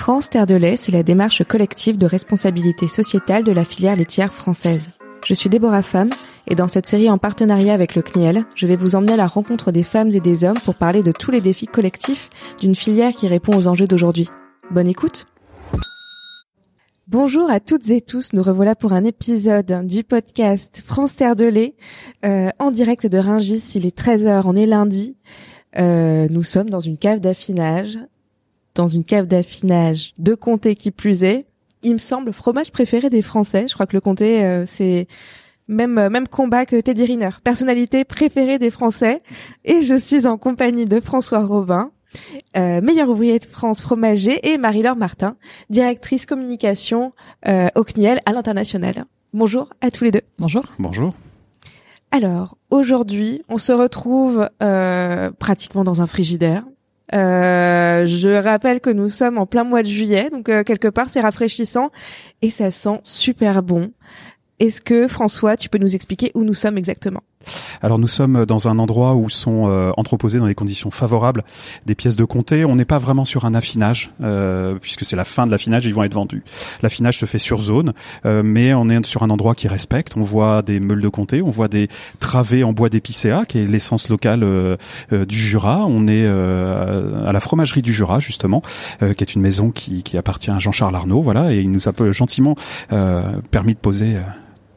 France Terre de lait, c'est la démarche collective de responsabilité sociétale de la filière laitière française. Je suis Déborah Femme et dans cette série en partenariat avec le CNIEL, je vais vous emmener à la rencontre des femmes et des hommes pour parler de tous les défis collectifs d'une filière qui répond aux enjeux d'aujourd'hui. Bonne écoute Bonjour à toutes et tous, nous revoilà pour un épisode du podcast France Terre de lait euh, en direct de Ringis, il est 13h, on est lundi. Euh, nous sommes dans une cave d'affinage dans une cave d'affinage de comté qui plus est. Il me semble fromage préféré des Français. Je crois que le comté euh, c'est même euh, même combat que Teddy Riner, personnalité préférée des Français. Et je suis en compagnie de François Robin, euh, meilleur ouvrier de France fromager, et Marie-Laure Martin, directrice communication euh, au CNIEL à l'international. Bonjour à tous les deux. Bonjour. Bonjour. Alors aujourd'hui, on se retrouve euh, pratiquement dans un frigidaire. Euh, je rappelle que nous sommes en plein mois de juillet, donc euh, quelque part c'est rafraîchissant et ça sent super bon. Est-ce que François, tu peux nous expliquer où nous sommes exactement? Alors nous sommes dans un endroit où sont euh, entreposées dans des conditions favorables des pièces de comté. On n'est pas vraiment sur un affinage euh, puisque c'est la fin de l'affinage, ils vont être vendus. L'affinage se fait sur zone, euh, mais on est sur un endroit qui respecte. On voit des meules de comté, on voit des travées en bois d'épicéa, qui est l'essence locale euh, du Jura. On est à la fromagerie du Jura justement, qui est une maison qui, qui appartient à Jean-Charles Arnaud, voilà, et il nous a gentiment permis de poser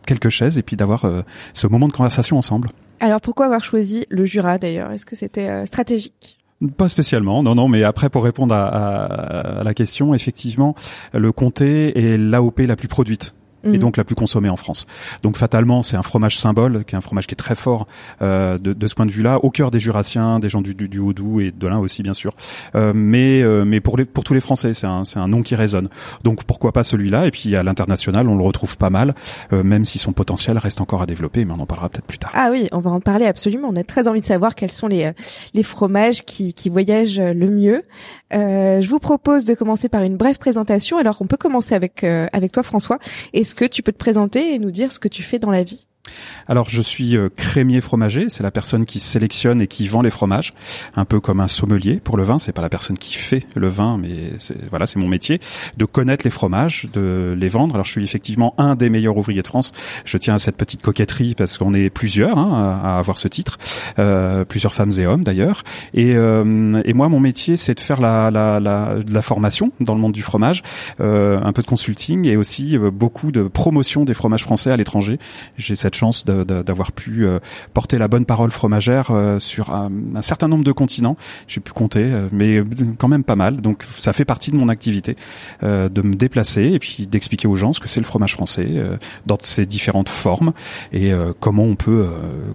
quelques chaises et puis d'avoir euh, ce moment de conversation ensemble. Alors pourquoi avoir choisi le Jura d'ailleurs? Est-ce que c'était euh, stratégique? Pas spécialement, non, non, mais après pour répondre à, à, à, la question, effectivement, le comté est l'AOP la plus produite et Mhm. donc la plus consommée en France. Donc fatalement, c'est un fromage symbole, qui est un fromage qui est très fort euh, de, de ce point de vue-là, au cœur des Jurassiens, des gens du, du, du Haut-Doubs et de l'Ain aussi bien sûr. Euh, mais euh, mais pour les pour tous les Français, c'est un c'est un nom qui résonne. Donc pourquoi pas celui-là? Et puis à l'international, on le retrouve pas mal, euh, même si son potentiel reste encore à développer, mais on en parlera peut-être plus tard. Ah oui, on va en parler absolument. On a très envie de savoir quels sont les euh, les fromages qui qui voyagent le mieux. Euh, je vous propose de commencer par une brève présentation. Alors on peut commencer avec euh, avec toi François. Est-ce que tu peux te présenter et nous dire ce que tu fais dans la vie? Alors je suis euh, crémier fromager, c'est la personne qui sélectionne et qui vend les fromages, un peu comme un sommelier pour le vin. C'est pas la personne qui fait le vin, mais voilà, c'est mon métier de connaître les fromages, de les vendre. Alors je suis effectivement un des meilleurs ouvriers de France. Je tiens à cette petite coquetterie parce qu'on est plusieurs hein, à avoir ce titre, euh, plusieurs femmes et hommes d'ailleurs. Et, euh, et moi mon métier c'est de faire la, la, la, de la formation dans le monde du fromage, euh, un peu de consulting et aussi euh, beaucoup de promotion des fromages français à l'étranger. J'ai chance d'avoir pu euh, porter la bonne parole fromagère euh, sur un, un certain nombre de continents. J'ai pu compter, euh, mais quand même pas mal. Donc ça fait partie de mon activité de me déplacer et puis d'expliquer aux gens ce que c'est le fromage français dans ses différentes formes et comment on peut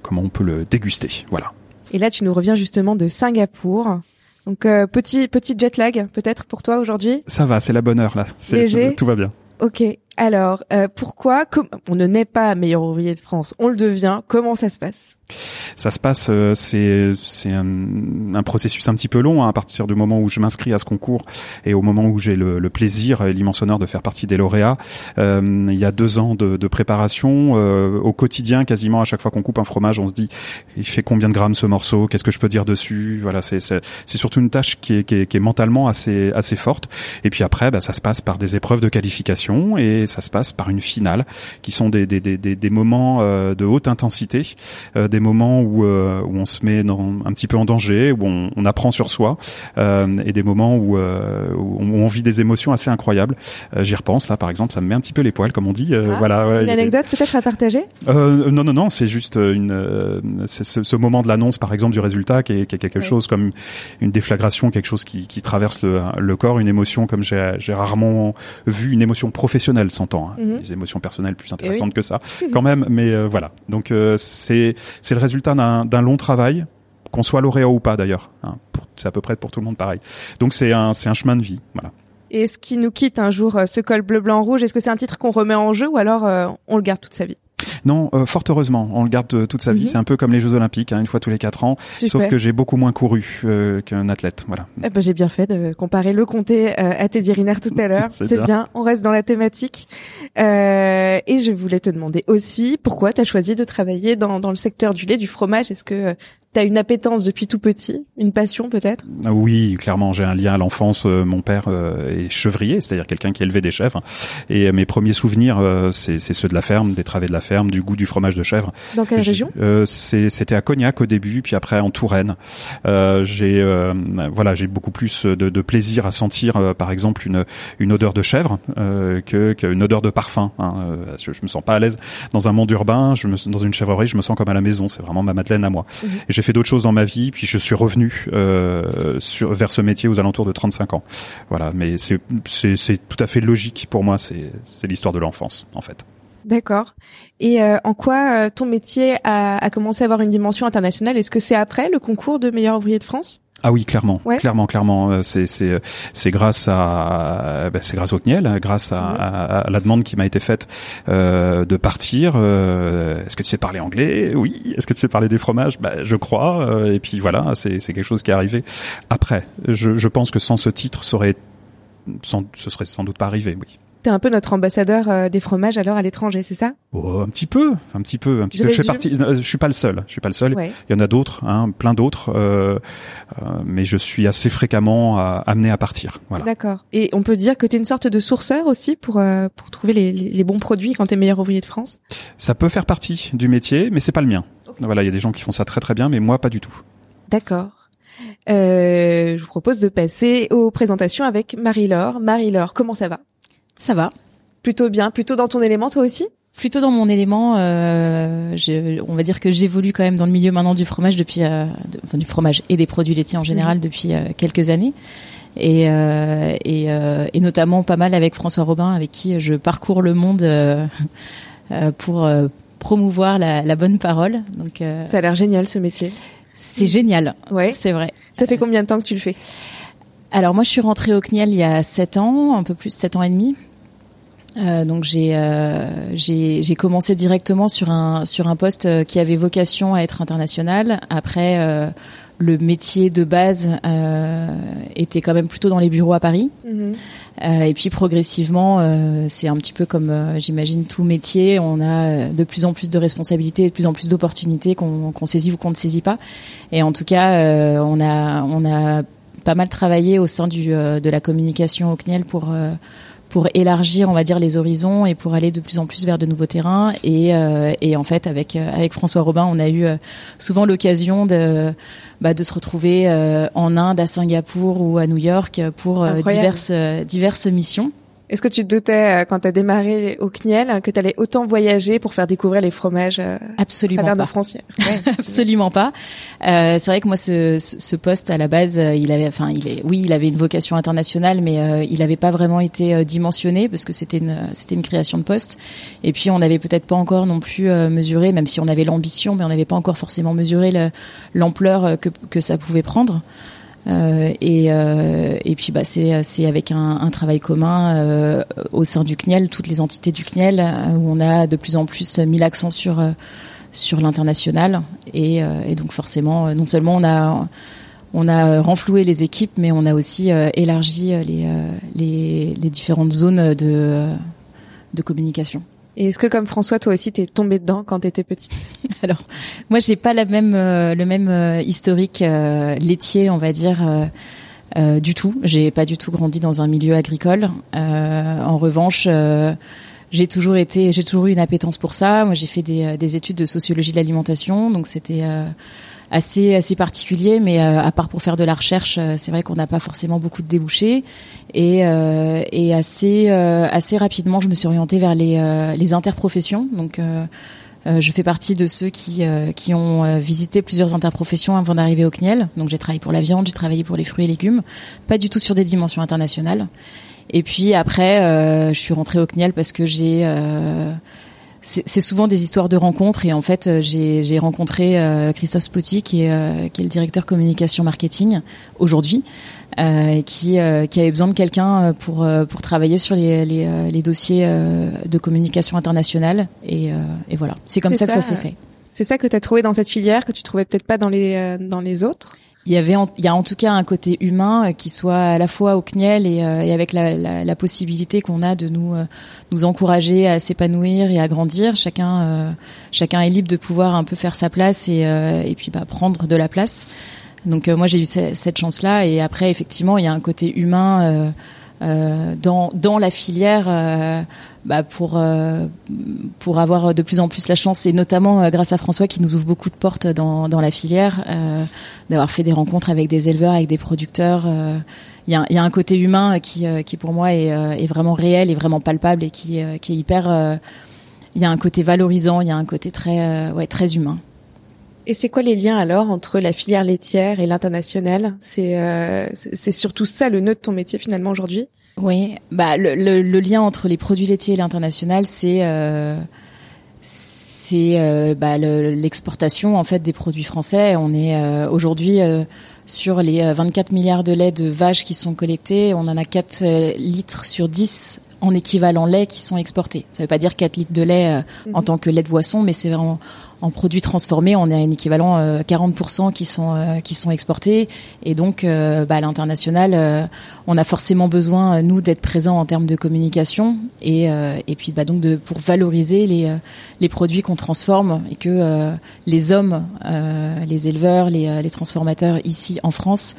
comment on peut le déguster. Voilà. Et là, tu nous reviens justement de Singapour. Donc euh, petit petit jet lag peut-être pour toi aujourd'hui? Ça va, c'est la bonne heure là. C'est- Léger. Tout va bien. Ok. Alors euh, pourquoi com- on ne naît pas meilleur ouvrier de France On le devient. Comment ça se passe? Ça se passe, euh, c'est c'est un, un processus un petit peu long hein, à partir du moment où je m'inscris à ce concours et au moment où j'ai le, le plaisir et l'immense honneur de faire partie des lauréats. Euh, il y a deux ans de, de préparation euh, au quotidien, quasiment à chaque fois qu'on coupe un fromage, on se dit il fait combien de grammes ce morceau, qu'est-ce que je peux dire dessus? Voilà, c'est c'est surtout une tâche qui est, qui est, qui est mentalement assez assez forte. Et puis après, bah, ça se passe par des épreuves de qualification et ça se passe par une finale qui sont des des des, des, des moments euh, de haute intensité, euh, des moments où euh, où on se met dans, un petit peu en danger, où on, on apprend sur soi, euh, et des moments où, euh, où on vit des émotions assez incroyables. J'y repense là, par exemple, ça me met un petit peu les poils, comme on dit. Ah, voilà. ouais, Une anecdote peut-être à partager? Non, non, non, c'est juste une, ce, ce moment de l'annonce, par exemple, du résultat, qui est, qui est quelque Ouais. chose comme une déflagration, quelque chose qui, qui traverse le, le corps, une émotion comme j'ai rarement vu une émotion professionnelle, s'entend. Hein. Mhm. Les émotions personnelles plus Eh intéressantes que ça, quand même. Mais voilà. Donc c'est c'est le résultat d'un long travail, qu'on soit lauréat ou pas d'ailleurs. Hein. C'est à peu près pour tout le monde pareil. Donc c'est un un chemin de vie. Voilà. Et ce qui nous quitte un jour, euh, ce col bleu, blanc, rouge, est-ce que c'est un titre qu'on remet en jeu ou alors euh, on le garde toute sa vie? Non, euh, fort heureusement, on le garde euh, toute sa vie. Mhm. C'est un peu comme les Jeux Olympiques, hein, une fois tous les quatre ans. Super. Sauf que j'ai beaucoup moins couru euh, qu'un athlète. Voilà. Eh ben, j'ai bien fait de comparer le comté euh, à Teddy Riner tout à l'heure. C'est bien. bien. on reste dans la thématique. Euh, et je voulais te demander aussi pourquoi tu as choisi de travailler dans, dans le secteur du lait, du fromage? Est-ce que tu T'as une appétence depuis tout petit, une passion peut-être? Ah Oui, clairement, j'ai un lien à l'enfance. Euh, mon père euh, est chevrier, c'est-à-dire quelqu'un qui élevait des chèvres. Et mes premiers souvenirs, c'est ceux de la ferme, des travées de la ferme, du goût du fromage de chèvre. Dans quelle région? C'était à Cognac au début, puis après en Touraine. j'ai voilà, j'ai beaucoup plus de, de, plaisir à sentir, par exemple, une, une odeur de chèvre que qu'une odeur de parfum. Hein. Je, je me sens pas à l'aise dans un monde urbain. Je me, dans une chèvrerie, je me sens comme à la maison. C'est vraiment ma Madeleine à moi. Mhm. Fait d'autres choses dans ma vie, puis je suis revenu euh, vers ce métier aux alentours de 35 ans. Voilà, mais c'est tout à fait logique pour moi. C'est c'est l'histoire de l'enfance en fait. D'accord. Et euh, en quoi euh, ton métier a, a, commencé à avoir une dimension internationale? Est-ce que c'est après le concours de meilleur ouvrier de France? Ah oui, clairement, clairement, clairement. Euh, c'est c'est c'est grâce à ben, c'est grâce au CNIEL, hein, grâce à, à, la demande qui m'a été faite euh, de partir. Euh, Est-ce que tu sais parler anglais? Oui. Est-ce que tu sais parler des fromages? Ben, je crois. Euh, et puis voilà, c'est c'est quelque chose qui est arrivé après. Je je pense que sans ce titre, ça aurait sans, ce serait sans doute pas arrivé. Oui. T'es un peu notre ambassadeur euh, des fromages alors à l'étranger, c'est ça? Oh, Un petit peu, un petit peu, un petit peu. Je fais partie. Je suis pas le seul. Je suis pas le seul. Il y en a d'autres, hein, plein d'autres, euh, euh, mais je suis assez fréquemment amené à partir. Voilà. D'accord. Et on peut dire que tu es une sorte de sourceur aussi pour pour trouver les, les bons produits quand t'es meilleur ouvrier de France? Ça peut faire partie du métier, mais c'est pas le mien. Voilà, il y a des gens qui font ça très très bien, mais moi pas du tout. D'accord. Euh, je vous propose de passer aux présentations avec Marie-Laure. Marie-Laure, comment ça va? Ça va. Plutôt bien, plutôt dans ton élément toi aussi? Plutôt dans mon élément, euh, on va dire que j'évolue quand même dans le milieu maintenant du fromage depuis, euh, enfin, du fromage et des produits laitiers en général mhm. depuis euh, quelques années, et, euh, et, euh, et, notamment pas mal avec François Robin, avec qui je parcours le monde pour promouvoir la, la, bonne parole. Donc ça a l'air génial ce métier. C'est génial. Ouais, c'est vrai. Ça fait combien de temps que tu le fais? Alors moi je suis rentrée au CNIEL il y a 7 ans, un peu plus de 7 ans et demi. Euh, donc j'ai euh, j'ai commencé directement sur un sur un poste euh, qui avait vocation à être international. Après euh, le métier de base euh, était quand même plutôt dans les bureaux à Paris. Mhm. et puis progressivement, c'est un petit peu comme j'imagine tout métier, on a de plus en plus de responsabilités, de plus en plus d'opportunités qu'on qu'on saisit ou qu'on ne saisit pas. Et en tout cas, on a on a pas mal travaillé au sein du de la communication au CNIEL pour pour élargir, on va dire, les horizons et pour aller de plus en plus vers de nouveaux terrains. Et, euh, et en fait, avec euh, avec François Robin, on a eu euh, souvent l'occasion de bah, de se retrouver en Inde, à Singapour ou à New York pour diverses diverses missions. Est-ce que tu te doutais euh, quand tu as démarré au CNIEL que tu allais autant voyager pour faire découvrir les fromages euh, Absolument à pas. frontières Absolument pas. Euh, c'est vrai que moi ce, ce, poste à la base, euh, il avait enfin il est oui, il avait une vocation internationale mais euh, il n'avait pas vraiment été dimensionné parce que c'était une c'était une création de poste et puis on n'avait peut-être pas encore non plus mesuré même si on avait l'ambition mais on n'avait pas encore forcément mesuré l'ampleur que que ça pouvait prendre. Euh, et, euh, et puis bah, c'est, avec un, travail commun euh, au sein du CNIEL, toutes les entités du CNIEL, où on a de plus en plus mis l'accent sur, sur l'international. Et, et donc forcément, non seulement on a on a renfloué les équipes, mais on a aussi élargi les, les, les, différentes zones de, de communication. Et est-ce que comme François, toi aussi, t'es tombée dedans quand t'étais petite? Alors, moi, j'ai pas la même, euh, le même euh, historique euh, laitier, on va dire. du tout, j'ai pas du tout grandi dans un milieu agricole. en revanche, j'ai toujours été, j'ai toujours eu une appétence pour ça. Moi, j'ai fait des, des, études de sociologie de l'alimentation, donc c'était assez assez particulier, mais euh, à part pour faire de la recherche, euh, c'est vrai qu'on n'a pas forcément beaucoup de débouchés et, euh, et assez assez rapidement, je me suis orientée vers les les interprofessions, donc. je fais partie de ceux qui qui ont visité plusieurs interprofessions avant d'arriver au CNIEL. Donc j'ai travaillé pour la viande, j'ai travaillé pour les fruits et légumes, pas du tout sur des dimensions internationales. Et puis après, je suis rentrée au CNIEL parce que j'ai c'est souvent des histoires de rencontres et en fait euh, j'ai rencontré euh, Christophe Spotti qui est, euh, qui est le directeur communication marketing aujourd'hui euh, qui, qui avait besoin de quelqu'un pour pour travailler sur les, les, les dossiers de communication internationale. Et, et voilà. C'est comme ça, que ça s'est fait. c'est ça que tu as trouvé dans cette filière que tu trouvais peut-être pas dans les dans les autres? Il y avait, il y a en tout cas un côté humain qui soit à la fois au CNIEL et, et avec la, la, la possibilité qu'on a de nous nous encourager à s'épanouir et à grandir. Chacun chacun est libre de pouvoir un peu faire sa place et et puis bah, prendre de la place. Donc moi j'ai eu cette chance là et après effectivement il y a un côté humain euh, dans dans la filière euh, bah pour euh, pour avoir de plus en plus la chance et notamment grâce à François qui nous ouvre beaucoup de portes dans dans la filière d'avoir fait des rencontres avec des éleveurs avec des producteurs. Il y a, y a un côté humain qui qui pour moi est, est vraiment réel et vraiment palpable et qui qui est hyper il y a un côté valorisant il y a un côté très ouais très humain et c'est quoi les liens alors entre la filière laitière et l'international? C'est euh, c'est surtout ça le nœud de ton métier finalement aujourd'hui? Oui, bah le, le, le, lien entre les produits laitiers et l'international, c'est euh, c'est euh, bah, l'exportation en fait des produits français. On est euh, aujourd'hui euh, sur les 24 milliards de lait de vaches qui sont collectés, on en a 4 litres sur 10 en équivalent lait qui sont exportés. Ça veut pas dire 4 litres de lait en mhm. tant que lait de boisson, mais c'est vraiment en produits transformés, on a un équivalent euh, 40% qui sont euh, qui sont exportés et donc euh, bah, à l'international, euh, on a forcément besoin nous d'être présents en termes de communication et et puis bah, donc de pour valoriser les les produits qu'on transforme et que les hommes, les éleveurs, les, les transformateurs ici en France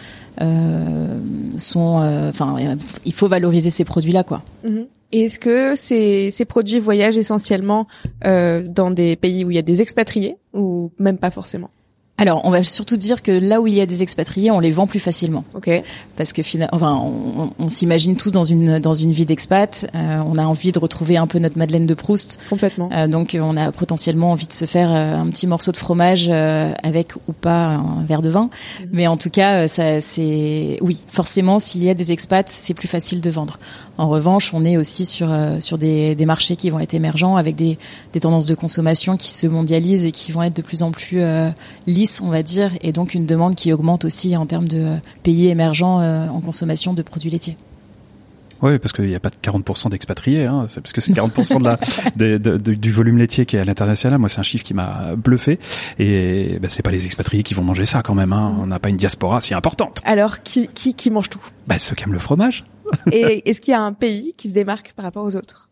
sont enfin il faut valoriser ces produits là quoi. Mm-hmm. Est-ce que ces, ces produits voyagent essentiellement euh, dans des pays où il y a des expatriés ou même pas forcément? Alors, on va surtout dire que là où il y a des expatriés, on les vend plus facilement. Ok. Parce que finalement, enfin, on, on s'imagine tous dans une dans une vie d'expat. Euh, on a envie de retrouver un peu notre Madeleine de Proust. Complètement. Euh, donc, on a potentiellement envie de se faire euh, un petit morceau de fromage euh, avec ou pas un verre de vin. Mhm. Mais en tout cas, euh, ça, c'est oui, forcément, s'il y a des expats, c'est plus facile de vendre. En revanche, on est aussi sur sur des, des marchés qui vont être émergents avec des des tendances de consommation qui se mondialisent et qui vont être de plus en plus lisses on va dire, et donc une demande qui augmente aussi en termes de pays émergents euh, en consommation de produits laitiers. Oui, parce qu'il n'y a pas de 40% d'expatriés, hein, c'est parce que c'est 40% de la, du volume laitier qui est à l'international. Moi, c'est un chiffre qui m'a bluffé. Et ben, c'est pas les expatriés qui vont manger ça quand même. Hein. On n'a pas une diaspora si importante. Alors, qui, qui, qui mange tout? Bah, Ceux qui aiment le fromage. Et est-ce qu'il y a un pays qui se démarque par rapport aux autres?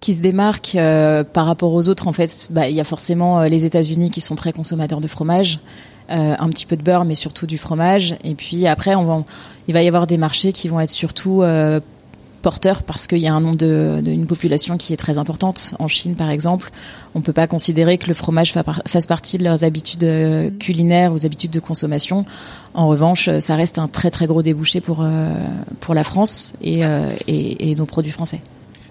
Qui se démarque euh, par rapport aux autres, en fait, bah, il y a forcément euh, les États-Unis qui sont très consommateurs de fromage, euh, un petit peu de beurre, mais surtout du fromage. Et puis après, on va, il va y avoir des marchés qui vont être surtout porteurs parce qu'il y a un nombre de, de, une population qui est très importante. En Chine, par exemple, on peut pas considérer que le fromage fasse partie de leurs habitudes mmh. culinaires, aux habitudes de consommation. En revanche, ça reste un très très gros débouché pour pour la France et, et, et nos produits français.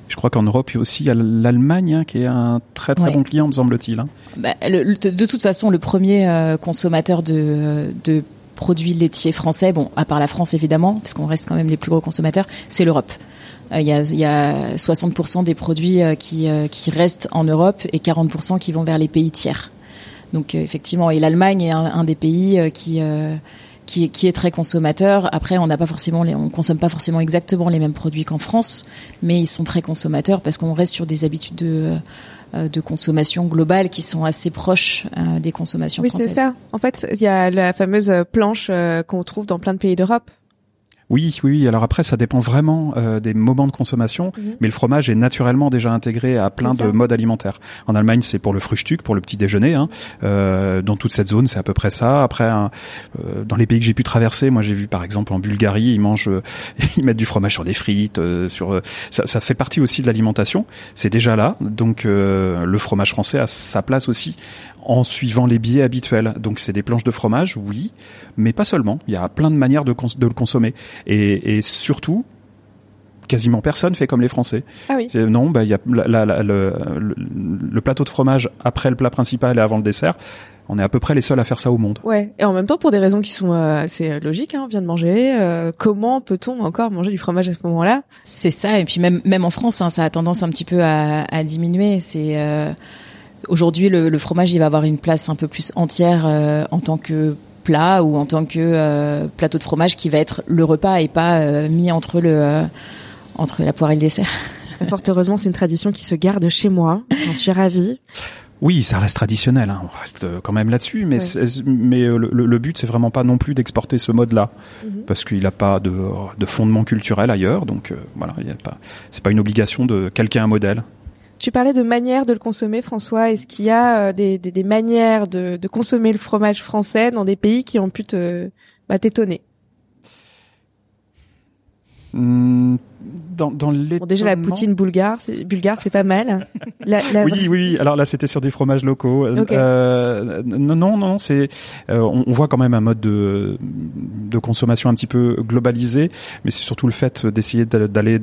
Je crois qu'en Europe, il y a aussi l'Allemagne hein, qui est un très très bon client, me semble-t-il. Hein. Bah, de toute façon, le premier euh, consommateur de, de produits laitiers français, bon, à part la France évidemment, parce qu'on reste quand même les plus gros consommateurs, c'est l'Europe. Euh, il y, a, y, a, 60% des produits euh, qui, qui restent en Europe et 40% qui vont vers les pays tiers. Donc effectivement, et l'Allemagne est un, un, des pays qui qui, qui est très consommateur. Après, on n'a pas forcément, les, on consomme pas forcément exactement les mêmes produits qu'en France, mais ils sont très consommateurs parce qu'on reste sur des habitudes de euh, de consommation globale qui sont assez proches euh, des consommations oui, françaises. Oui, c'est ça. En fait, il y a la fameuse planche euh, qu'on trouve dans plein de pays d'Europe. Oui, oui, oui. Alors après, ça dépend vraiment euh, des moments de consommation, mhm. mais le fromage est naturellement déjà intégré à plein de modes alimentaires. En Allemagne, c'est pour le Frühstück, pour le petit déjeuner. Hein. Euh, dans toute cette zone, c'est à peu près ça. Après, euh, dans les pays que j'ai pu traverser, moi, j'ai vu par exemple en Bulgarie, ils mangent, ils mettent du fromage sur des frites, euh, sur. Euh, ça, ça, fait partie aussi de l'alimentation. C'est déjà là. Donc, le fromage français a sa place aussi en suivant les biais habituels. Donc c'est des planches de fromage, oui, mais pas seulement. Il y a plein de manières de, de le consommer. Et, et, surtout, quasiment personne fait comme les Français. Ah oui. Non, bah il y a la, la, le, le, plateau de fromage après le plat principal et avant le dessert. On est à peu près les seuls à faire ça au monde. Ouais. Et en même temps, pour des raisons qui sont euh, assez logiques, hein, on vient de manger. Euh, comment peut-on encore manger du fromage à ce moment-là? C'est ça. Et puis même même en France, hein, ça a tendance un petit peu à, à diminuer. C'est euh Aujourd'hui, le, le, fromage, il va avoir une place un peu plus entière euh, en tant que plat ou en tant que euh, plateau de fromage qui va être le repas et pas euh, mis entre le euh, entre la poire et le dessert. Fort heureusement, c'est une tradition qui se garde chez moi. J'en suis ravie. Oui, ça reste traditionnel, hein. on reste quand même là-dessus, mais mais le, le, but c'est vraiment pas non plus d'exporter ce mode-là, mhm. parce qu'il n'a pas de, de, fondement culturel ailleurs, donc voilà, il y a pas, c'est pas une obligation de calquer un modèle. Tu parlais de manière de le consommer, François. Est-ce qu'il y a des, des, manières de, de, consommer le fromage français dans des pays qui ont pu te bah, t'étonner? Hmm, dans, dans bon, déjà la poutine bulgare, c'est bulgare, c'est pas mal. La, la... Oui, oui. Alors là, c'était sur des fromages locaux. Euh, non, non, non. C'est, euh, on, on, voit quand même un mode de, de consommation un petit peu globalisé, mais c'est surtout le fait d'essayer d'aller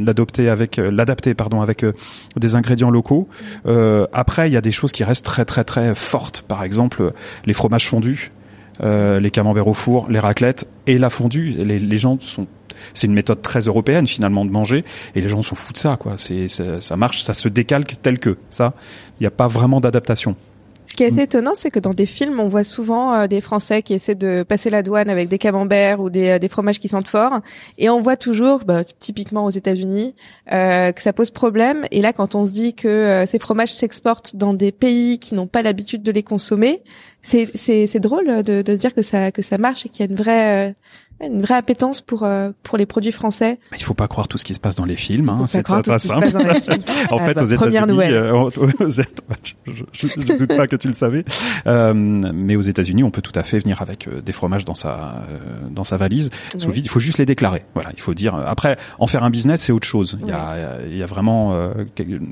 l'adopter avec, l'adapter, pardon, avec euh, des ingrédients locaux. Euh, après, il y a des choses qui restent très, très, très fortes. Par exemple, les fromages fondus. Euh, les camemberts au four, les raclettes et la fondue. Les, les gens sont c'est une méthode très européenne finalement de manger et les gens s'en foutent de ça quoi. C'est ça, marche, ça se décalque tel que ça. Il n'y a pas vraiment d'adaptation. Ce qui est assez étonnant, c'est que dans des films, on voit souvent euh, des Français qui essaient de passer la douane avec des camemberts ou des, euh, des fromages qui sentent fort, et on voit toujours, bah, typiquement aux États-Unis, euh, que ça pose problème. Et là, quand on se dit que euh, ces fromages s'exportent dans des pays qui n'ont pas l'habitude de les consommer, c'est drôle de, de se dire que ça que ça marche et qu'il y a une vraie une vraie appétence pour euh, pour les produits français. Il faut pas croire tout ce qui se passe dans les films, hein, c'est pas, pas simple. en ah, fait, bah, aux États-Unis, euh, je, ne doute pas que tu le savais, euh, mais aux États-Unis, on peut tout à fait venir avec euh, des fromages dans sa dans sa valise sous vide. Il faut juste les déclarer. Voilà, il faut dire. Après, en faire un business, c'est autre chose. Il y a il y a vraiment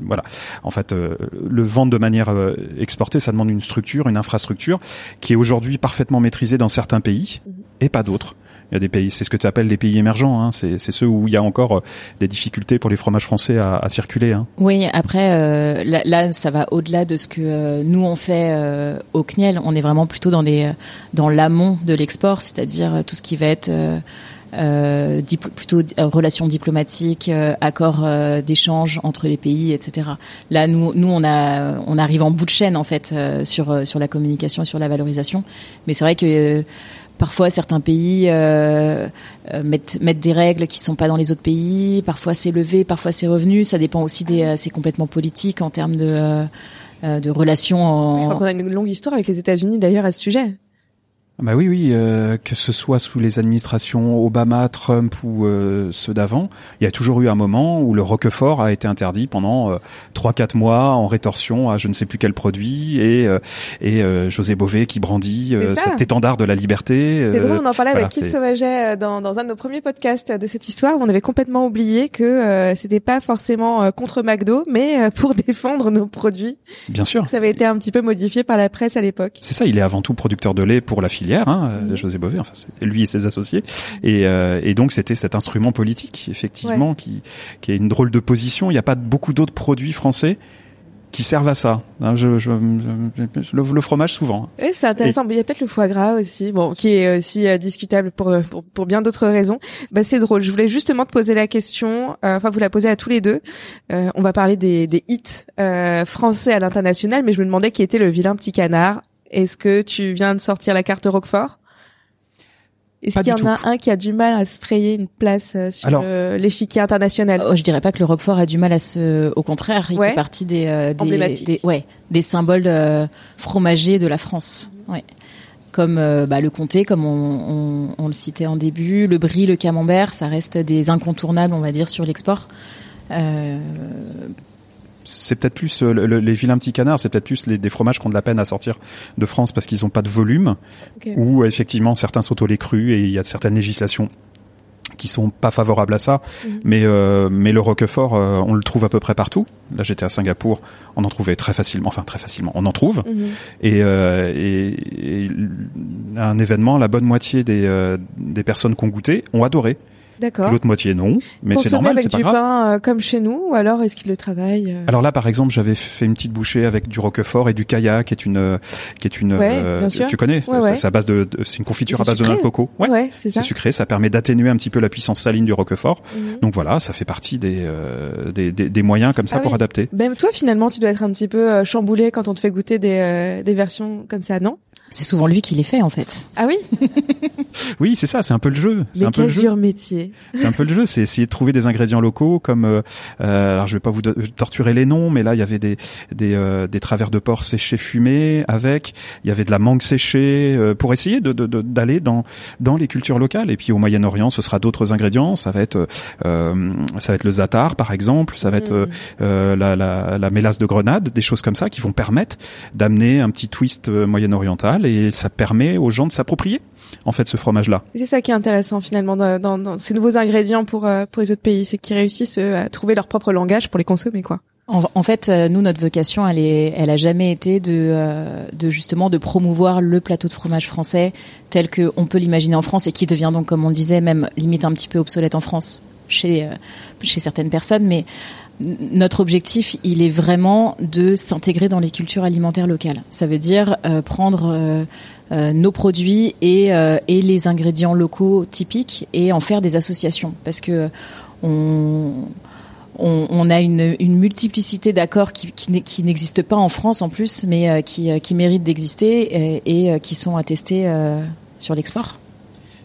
voilà. En fait, le vendre de manière exportée, ça demande une structure, une infrastructure qui est aujourd'hui parfaitement maîtrisée dans certains pays mhm. et pas d'autres. Il y a des pays, c'est ce que tu appelles les pays émergents. Hein. C'est, ceux où il y a encore euh, des difficultés pour les fromages français à, circuler. Hein. Oui, après euh, là, ça va au-delà de ce que euh, nous on fait au CNIEL. On est vraiment plutôt dans l'amont de l'export, c'est-à-dire tout ce qui va être plutôt relations diplomatiques, accords d'échange entre les pays, etc. Là, nous, on arrive en bout de chaîne en fait sur sur la communication, sur la valorisation. Mais c'est vrai que Parfois, certains pays euh, euh, mettent, des règles qui sont pas dans les autres pays. Parfois, c'est levé, parfois c'est revenu. Ça dépend aussi des. Euh, c'est complètement politique en termes de de relations. En... Je crois qu'on a une longue histoire avec les États-Unis d'ailleurs à ce sujet. Bah oui, oui, euh, que ce soit sous les administrations Obama, Trump ou euh, ceux d'avant, il y a toujours eu un moment où le Roquefort a été interdit pendant euh, trois, quatre mois en rétorsion à je ne sais plus quel produit et et José Bové qui brandit cet étendard de la liberté. C'est drôle, on en parlait avec Kip Sauvaget dans, dans un de nos premiers podcasts de cette histoire où on avait complètement oublié que c'était pas forcément contre McDo, mais pour défendre nos produits. Bien sûr. Ça avait été un petit peu modifié par la presse à l'époque. C'est ça, il est avant tout producteur de lait pour la filière hein, euh, José Bové, enfin lui et ses associés, et, euh, et donc c'était cet instrument politique effectivement qui, qui a une drôle de position. Il n'y a pas beaucoup d'autres produits français qui servent à ça. Hein, je, je, le, fromage souvent. Et c'est intéressant. Mais il y a peut-être le foie gras aussi, bon, qui est aussi euh, discutable pour, pour, pour bien d'autres raisons. Bah c'est drôle. Je voulais justement te poser la question. enfin, vous la posez à tous les deux. on va parler des, des hits français à l'international, mais je me demandais qui était le vilain petit canard est-ce que tu viens de sortir la carte Roquefort? Est-ce qu'il y en a un qui a du mal à se frayer une place euh, sur l'échiquier international? Oh, Je dirais pas que le Roquefort a du mal à se. Au contraire, il fait partie des, euh, des, ouais, des symboles euh, fromagers de la France. Ouais. Comme bah, le comté, comme on, on, on, le citait en début, le brie, le camembert, ça reste des incontournables, on va dire, sur l'export. Euh, c'est peut-être plus euh, les vilains petits canards, c'est peut-être plus les, des fromages qui ont de la peine à sortir de France parce qu'ils n'ont pas de volume, ou effectivement certains sont au lait cru et il y a certaines législations qui sont pas favorables à ça. Mhm. Mais euh, mais le Roquefort, euh, on le trouve à peu près partout. Là, j'étais à Singapour, on en trouvait très facilement, enfin très facilement, on en trouve. Mhm. Et, et, et, un événement, la bonne moitié des des personnes qui ont goûté ont adoré. D'accord. L'autre moitié non, mais c'est normal, c'est pas grave. avec du pain euh, comme chez nous ou alors est-ce qu'il le travaille euh Alors là par exemple, j'avais fait une petite bouchée avec du roquefort et du kayak qui est une qui est une euh, tu connais c'est à base de, c'est une confiture à base de noix de coco. Ouais, c'est sucré, ça permet d'atténuer un petit peu la puissance saline du roquefort. Mhm. Donc voilà, ça fait partie des, des, des, moyens comme ça ah pour adapter. Même toi finalement, tu dois être un petit peu chamboulé quand on te fait goûter des des versions comme ça, non? C'est souvent lui qui les fait en fait. Ah oui Oui, c'est ça, c'est un peu le jeu. C'est un peu le quel jeu. dur métier. C'est un peu le jeu, c'est essayer de trouver des ingrédients locaux comme euh, euh, alors je vais pas vous do- torturer les noms, mais là il y avait des des, euh, des travers de porc séchés fumés avec, il y avait de la mangue séchée euh, pour essayer de de- de- d'aller dans dans les cultures locales. Et puis au Moyen-Orient, ce sera d'autres ingrédients, ça va être euh, ça va être le zatar par exemple, ça va être euh, euh, la, la la mélasse de grenade, des choses comme ça qui vont permettre d'amener un petit twist euh, et ça permet aux gens de s'approprier en fait ce fromage là. Et C'est ça qui est intéressant finalement dans, dans- dans ces nouveaux ingrédients pour euh, pour les autres pays, c'est qu'ils réussissent euh, à trouver leur propre langage pour les consommer quoi. En, en fait, euh, nous, notre vocation, elle est, elle a jamais été de, euh, de justement de promouvoir le plateau de fromage français tel que on peut l'imaginer en France et qui devient donc, comme on disait, même limite un petit peu obsolète en France chez euh, chez certaines personnes. Mais notre objectif, il est vraiment de s'intégrer dans les cultures alimentaires locales. Ça veut dire euh, prendre euh, euh, nos produits et, les ingrédients locaux typiques et en faire des associations parce que on on, a une, multiplicité d'accords qui, qui, n'existent pas en France en plus, mais qui, méritent d'exister et, qui sont attestés sur l'export.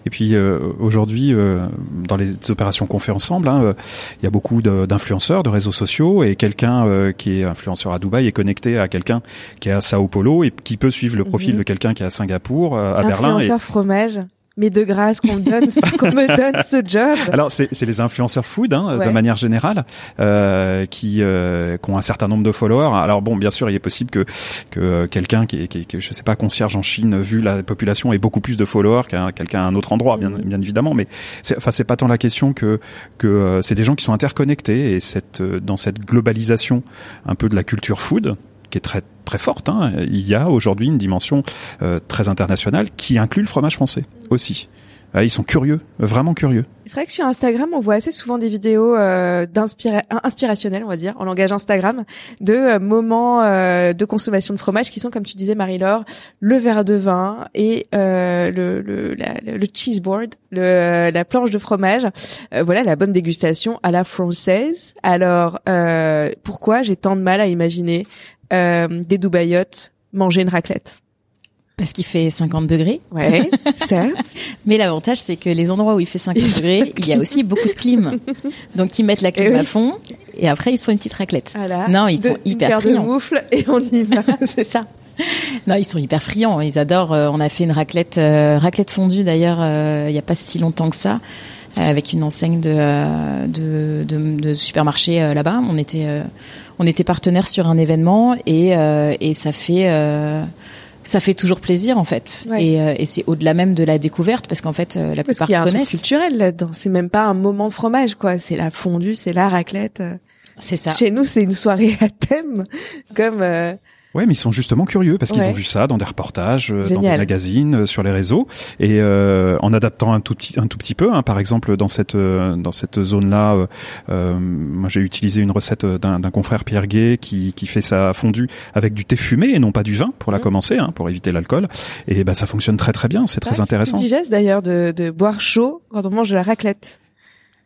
Et puis euh, aujourd'hui, euh, dans les opérations qu'on fait ensemble, hein, euh, il y a beaucoup d'influenceurs, de réseaux sociaux, et quelqu'un qui est influenceur à Dubaï est connecté à quelqu'un qui est à Sao Paulo et qui peut suivre le profil Mhm. de quelqu'un qui est à Singapour, à Berlin. Influenceur fromage. Mais de grâce qu'on me donne qu'on me donne ce job. Alors c'est c'est les influenceurs food hein, Ouais. de manière générale euh, qui, euh, qui ont un certain nombre de followers. Alors bon, bien sûr, il est possible que que euh, quelqu'un qui est, qui, qui je sais pas concierge en Chine vu la population ait beaucoup plus de followers qu'un quelqu'un à un autre endroit, bien, Mhm. bien évidemment. Mais c'est enfin c'est pas tant la question que que euh, c'est des gens qui sont interconnectés et cette euh, dans cette globalisation un peu de la culture food qui est très très forte. Hein, il y a aujourd'hui une dimension euh, très internationale qui inclut le fromage français aussi. Ah, ils sont curieux, vraiment curieux. C'est vrai que sur Instagram, on voit assez souvent des vidéos euh, inspirationnelles, on va dire, en langage Instagram, de euh, moments euh, de consommation de fromage qui sont, comme tu disais, Marie-Laure, le verre de vin et euh, le, le, le cheese board, le, la planche de fromage. Euh, voilà, la bonne dégustation à la française. Alors, pourquoi j'ai tant de mal à imaginer euh, des Dubaïotes manger une raclette Parce qu'il fait 50 degrés. Ouais, certes. Mais l'avantage, c'est que les endroits où il fait 50 degrés, il y a aussi beaucoup de clim. Donc ils mettent la clim Eh oui. à fond et après ils se font une petite raclette. Voilà. Non, ils De- sont hyper paire de friands. moufles et on y va. c'est ça. Non, ils sont hyper friands. Ils adorent. euh, on a fait une raclette, euh, raclette fondue d'ailleurs, euh, il y a pas si longtemps que ça, avec une enseigne de de, de, de supermarché euh, là-bas. On était euh, on était partenaire sur un événement et euh, et ça fait euh, ça fait toujours plaisir en fait. Ouais. Et, euh, et c'est au-delà même de la découverte parce qu'en fait euh, la Parce plupart y a un truc connaissent. culturel là-dedans. C'est même pas un moment de fromage, quoi. C'est la fondue, c'est la raclette. C'est ça. Chez nous, c'est une soirée à thème, comme euh, Ouais, mais ils sont justement curieux parce qu'ils Ouais. ont vu ça dans des reportages, euh, dans des magazines, euh, sur les réseaux, et euh, en adaptant un tout petit, un tout petit peu. hein. par exemple, dans cette euh, dans cette zone-là, euh, moi j'ai utilisé une recette d'un d'un confrère Pierre Gay qui qui fait sa fondue avec du thé fumé et non pas du vin pour la Mhm. commencer, hein, pour éviter l'alcool. Et ben ça fonctionne très très bien, c'est très intéressant. C'est digeste d'ailleurs de, de boire chaud quand on mange de la raclette.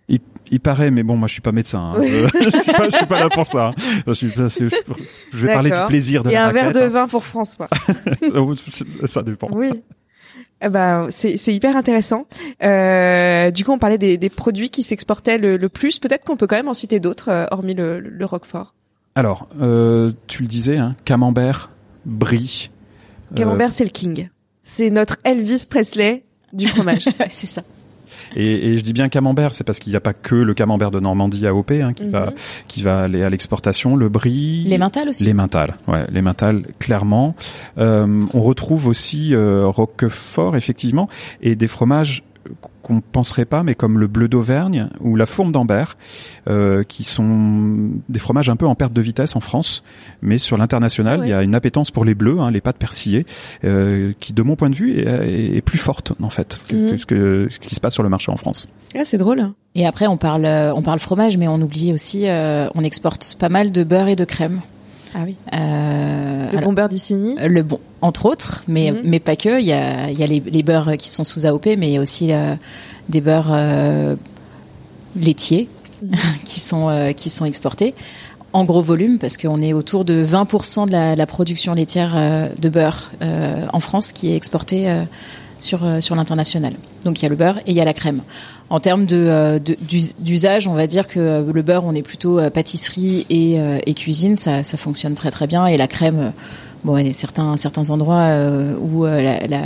Il, il paraît, mais bon, moi je suis pas médecin. hein. Oui. Euh, je, suis pas, je suis pas là pour ça. hein. Je, suis pas- je, je vais parler du plaisir de Et la un verre de hein. vin pour François. Ça dépend. oui. Ben, c'est c'est hyper intéressant. Euh, du coup, on parlait des, des produits qui s'exportaient le, le plus. Peut-être qu'on peut quand même en citer d'autres, euh, hormis le, le Roquefort. Alors, euh, tu le disais, hein, camembert, brie. euh, Camembert, c'est le king. C'est notre Elvis Presley du fromage. C'est ça. Et, et je dis bien camembert, c'est parce qu'il n'y a pas que le camembert de Normandie AOP hein, qui va Mhm. qui va aller à l'exportation, le brie, Les mentales aussi. les mentales, ouais, les mentales clairement. Euh, on retrouve aussi euh, Roquefort effectivement et des fromages qu'on penserait pas, mais comme le bleu d'Auvergne ou la fourme d'Ambert, euh, qui sont des fromages un peu en perte de vitesse en France, mais sur l'international, ouais. il y a une appétence pour les bleus, hein, les pâtes persillées, euh, qui, de mon point de vue, est, plus forte en fait que, Mhm. que ce, que, ce qui se passe sur le marché en France. Ah, c'est drôle. Et après, on parle, euh, on parle fromage, mais on oublie aussi, euh, on exporte pas mal de beurre et de crème. Ah oui. Euh, Le alors, bon beurre d'Issigny. euh, le bon, entre autres, mais Mhm. mais pas que. Il y a, il y a les, les beurres qui sont sous AOP, mais il y a aussi euh, des beurres euh, laitiers Mhm. qui sont euh, qui sont exportés. en gros volume parce qu'on est autour de 20% de la, la production laitière de beurre en France qui est exportée sur sur l'international. Donc il y a le beurre et il y a la crème. En termes de d'usage, on va dire que le beurre, on est plutôt pâtisserie et, et cuisine, ça, ça fonctionne très très bien et la crème bon, il y a certains certains endroits euh, où euh, la, la,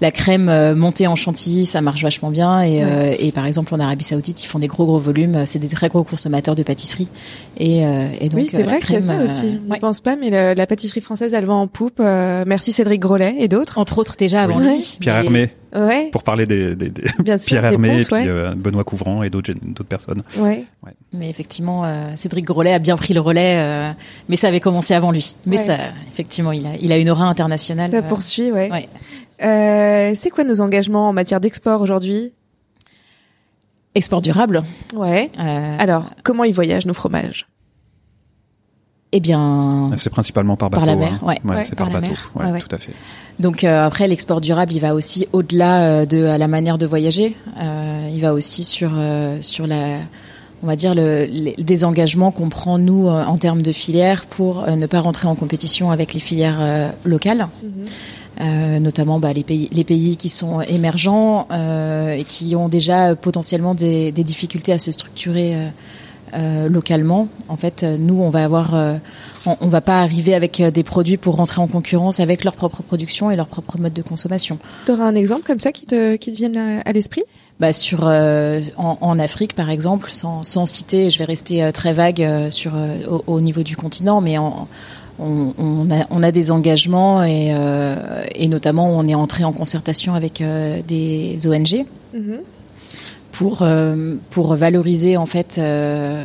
la, crème euh, montée en chantilly, ça marche vachement bien. Et, et par exemple, en Arabie Saoudite, ils font des gros gros volumes. C'est des très gros consommateurs de pâtisserie. Et, et donc, oui, c'est vrai qu'il y a ça aussi. Je ne pense pas, mais la, pâtisserie française, elle vend en poupe. merci Cédric Grolet et d'autres. Entre autres, déjà avant lui. Pierre Hermé. Ouais. Pour parler des, des, des Pierre Hermé, et puis Benoît Couvrant et d'autres d'autres personnes. Ouais. ouais. Mais effectivement, Cédric Grolet a bien pris le relais, mais ça avait commencé avant lui. Mais ça, effectivement, il a, il a une aura internationale. Ça poursuit, ouais. Euh, c'est quoi nos engagements en matière d'export aujourd'hui? Export durable. Ouais. Euh... Alors, comment ils voyagent nos fromages? Eh bien, c'est principalement par bateau. Par la mer, hein. ouais. ouais c'est par, par bateau, ouais, ouais, tout à fait. Donc euh, après, l'export durable, il va aussi au-delà euh, de la manière de voyager. Euh, il va aussi sur euh, sur la on va dire le, les, des engagements qu'on prend nous euh, en termes de filières pour euh, ne pas rentrer en compétition avec les filières euh, locales. Mm-hmm. Notamment bah, les pays les pays qui sont émergents et qui ont déjà potentiellement des, des difficultés à se structurer euh, localement. En fait, nous, on va avoir, euh, on, on, va pas arriver avec des produits pour rentrer en concurrence avec leur propre production et leur propre mode de consommation. Tu auras un exemple comme ça qui te, qui te vienne à, l'esprit? Bah, sur euh, en, en, Afrique par exemple, sans, sans citer, je vais rester euh, très vague euh, sur au, au, niveau du continent, mais en, on, on, a, on a des engagements et, et notamment on est entré en concertation avec des ONG. Mm-hmm pour pour valoriser en fait euh,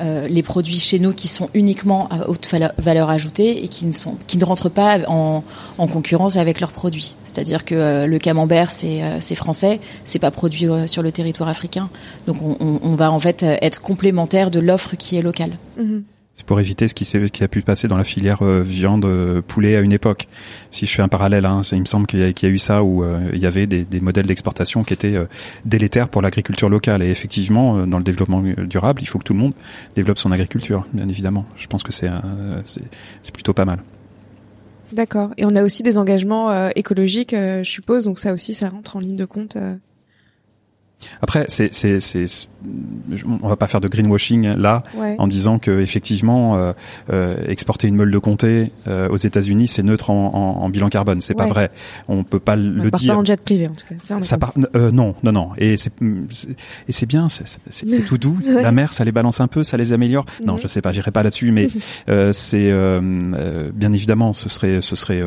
euh, les produits chez nous qui sont uniquement à haute valeur ajoutée et qui ne sont qui ne rentrent pas en, en concurrence avec leurs produits. C'est-à-dire que euh, le camembert c'est euh, français, c'est pas produit euh, sur le territoire africain. Donc on, on, va en fait être complémentaire de l'offre qui est locale. Mm-hmm. C'est pour éviter ce qui, qui, a pu passer dans la filière euh, viande euh, poulet à une époque. Si je fais un parallèle, hein, il me semble qu'il y, y, a eu ça où euh, il y avait des, des modèles d'exportation qui étaient délétères pour l'agriculture locale. Et effectivement, dans le développement durable, il faut que tout le monde développe son agriculture, bien évidemment. Je pense que c'est plutôt pas mal. D'accord. Et on a aussi des engagements écologiques, je suppose. Donc ça aussi, ça rentre en ligne de compte. Après, c'est, c'est, c'est, on va pas faire de greenwashing là, ouais. en disant que effectivement, euh, euh, exporter une meule de comté euh, aux États-Unis, c'est neutre en, en, en, bilan carbone. C'est ouais. pas vrai. On peut pas on le part dire. Pas en jet privé en tout cas. Ça, ça part, euh, non, non, non. Et c'est, et c'est bien. C'est, c'est tout doux. ouais. La mer, ça les balance un peu, ça les améliore. Non, je sais pas. J'irai pas là-dessus, mais euh, c'est euh, bien évidemment, ce serait, ce serait,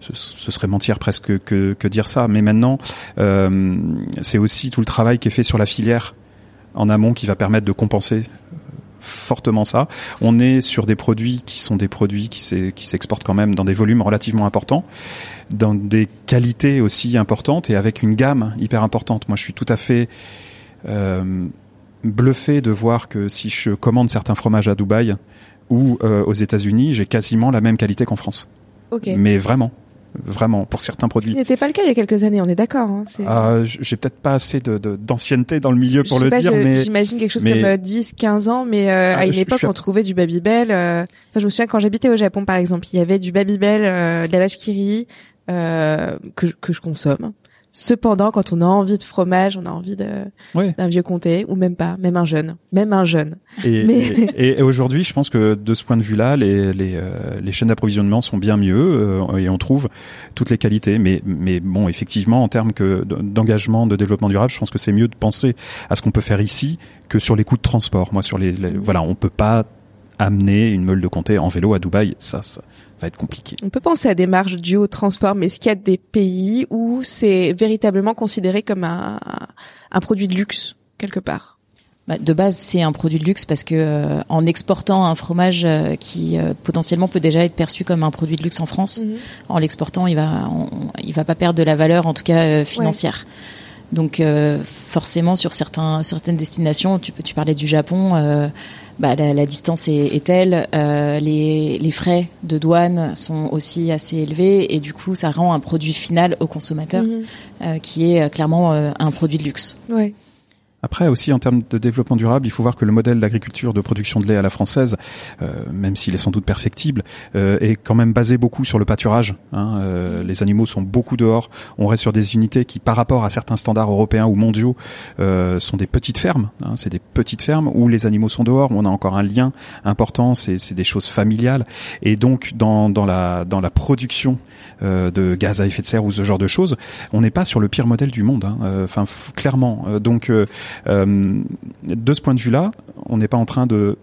ce, ce, serait mentir presque que, que dire ça. Mais maintenant, c'est aussi tout le travail qui est fait sur la filière en amont qui va permettre de compenser fortement ça. On est sur des produits qui sont des produits qui s'exportent quand même dans des volumes relativement importants, dans des qualités aussi importantes et avec une gamme hyper importante. Moi, je suis tout à fait euh, bluffé de voir que si je commande certains fromages à Dubaï ou euh, aux États-Unis, j'ai quasiment la même qualité qu'en France. Okay. Mais vraiment vraiment pour certains produits. Ce n'était pas le cas il y a quelques années, on est d'accord. Hein, euh, j'ai peut-être pas assez de, d'ancienneté dans le milieu pour je le pas, dire, je, mais j'imagine quelque chose mais, comme 10, 15 ans, mais euh, ah, à une je, époque on trouvait du Babybel. Euh, enfin, je me souviens quand j'habitais au Japon par exemple, il y avait du Babybel, euh, de la vache qui rit, euh, que que je consomme. Cependant, quand on a envie de fromage, on a envie de, d'un vieux comté ou même pas, même un jeune, même un jeune. Et, Mais... et, et aujourd'hui, je pense que de ce point de vue-là, les, les, euh, les chaînes d'approvisionnement sont bien mieux euh, et on trouve toutes les qualités. Mais, mais bon, effectivement, en termes que d'engagement, de développement durable, je pense que c'est mieux de penser à ce qu'on peut faire ici que sur les coûts de transport. Moi, sur les, les voilà, on peut pas amener une meule de comté en vélo à Dubaï, ça, ça va être compliqué. On peut penser à des marges dues au transport, mais est-ce qu'il y a des pays où c'est véritablement considéré comme un, un produit de luxe quelque part? De base, c'est un produit de luxe parce que euh, en exportant un fromage euh, qui euh, potentiellement peut déjà être perçu comme un produit de luxe en France, Mhm. mmh. en l'exportant, il va, on, il va pas perdre de la valeur, en tout cas euh, financière. Ouais. Donc euh, forcément, sur certains, certaines destinations, tu, tu parlais du Japon. Bah, la, la, distance est, est telle, euh, les, les, frais de douane sont aussi assez élevés et du coup ça rend un produit final au consommateur Mhm. mmh. euh, qui est clairement euh, un produit de luxe. Ouais. Après aussi en termes de développement durable, il faut voir que le modèle d'agriculture de production de lait à la française, euh, même s'il est sans doute perfectible, euh, est quand même basé beaucoup sur le pâturage. Hein. Euh, les animaux sont beaucoup dehors. On reste sur des unités qui, par rapport à certains standards européens ou mondiaux, euh, sont des petites fermes. Hein. C'est des petites fermes où les animaux sont dehors, où on a encore un lien important. C'est des choses familiales. Et donc dans, dans la dans la production euh, de gaz à effet de serre ou ce genre de choses, on n'est pas sur le pire modèle du monde. Hein. Euh, enfin, clairement. donc de ce point de vue-là, on n'est pas en train de,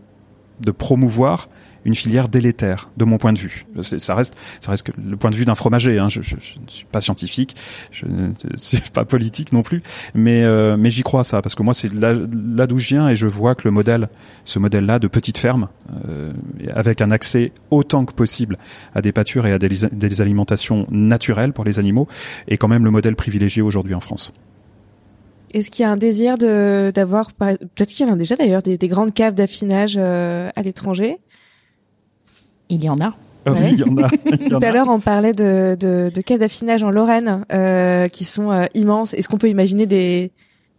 promouvoir une filière délétère, de mon point de vue. Ça reste, ça reste le point de vue d'un fromager. Hein. Je, ne suis pas scientifique, je ne suis pas politique non plus, mais euh, mais j'y crois ça parce que moi c'est là, là d'où je viens et je vois que le modèle, ce modèle-là de petite ferme, euh, avec un accès autant que possible à des pâtures et à des, des alimentations naturelles pour les animaux, est quand même le modèle privilégié aujourd'hui en France. Est-ce qu'il y a un désir de d'avoir peut-être qu'il y en a déjà d'ailleurs des, des grandes caves d'affinage euh, à l'étranger? Il y en a. Ah oui, il y en a. Il y en Tout à l'heure, on parlait de, de, de caves d'affinage en Lorraine qui sont euh, immenses. Est-ce qu'on peut imaginer des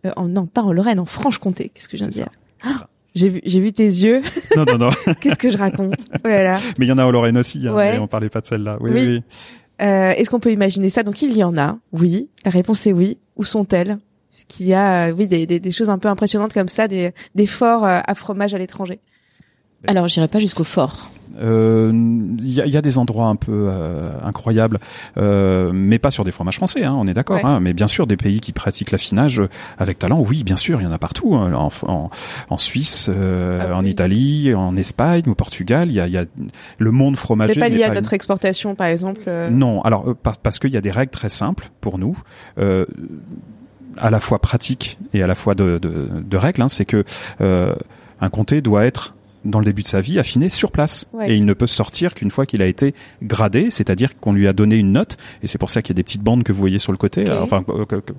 euh, en, non pas en Lorraine, en Franche-Comté Qu'est-ce que je viens de dire Ah, J'ai vu, j'ai vu tes yeux. Non, non, non. Qu'est-ce que je raconte? Oh là là. Mais il y en a en Lorraine aussi. Hein, Ouais. mais on parlait pas de celle-là. Oui, Oui. oui. oui. Euh, Est-ce qu'on peut imaginer ça? Donc il y en a. Oui. La réponse est oui. Où sont-elles? Est-ce qu'il y a euh, oui des, des, des choses un peu impressionnantes comme ça, des, des forts euh, à fromage à l'étranger Alors, j'irai pas jusqu'au fort. Euh, Il y, a, il y a des endroits un peu euh, incroyables, euh, mais pas sur des fromages français. Hein, on est d'accord. Ouais. Hein, mais bien sûr, des pays qui pratiquent l'affinage avec talent, oui, bien sûr, il y en a partout. hein, en, en, en Suisse, euh, Ah en oui. Italie, en Espagne, au Portugal. Il y a, il y a le monde Mais fromager. pas n'est lié à notre exportation, par exemple. euh, Non, alors par- parce qu'il y a des règles très simples pour nous. Euh, à la fois pratiques et à la fois de, de, de règles, hein, c'est que euh, un comté doit être dans le début de sa vie affiné sur place Ouais. et il ne peut sortir qu'une fois qu'il a été gradé, c'est-à-dire qu'on lui a donné une note et c'est pour ça qu'il y a des petites bandes que vous voyez sur le côté. Alors, enfin, euh, que- que-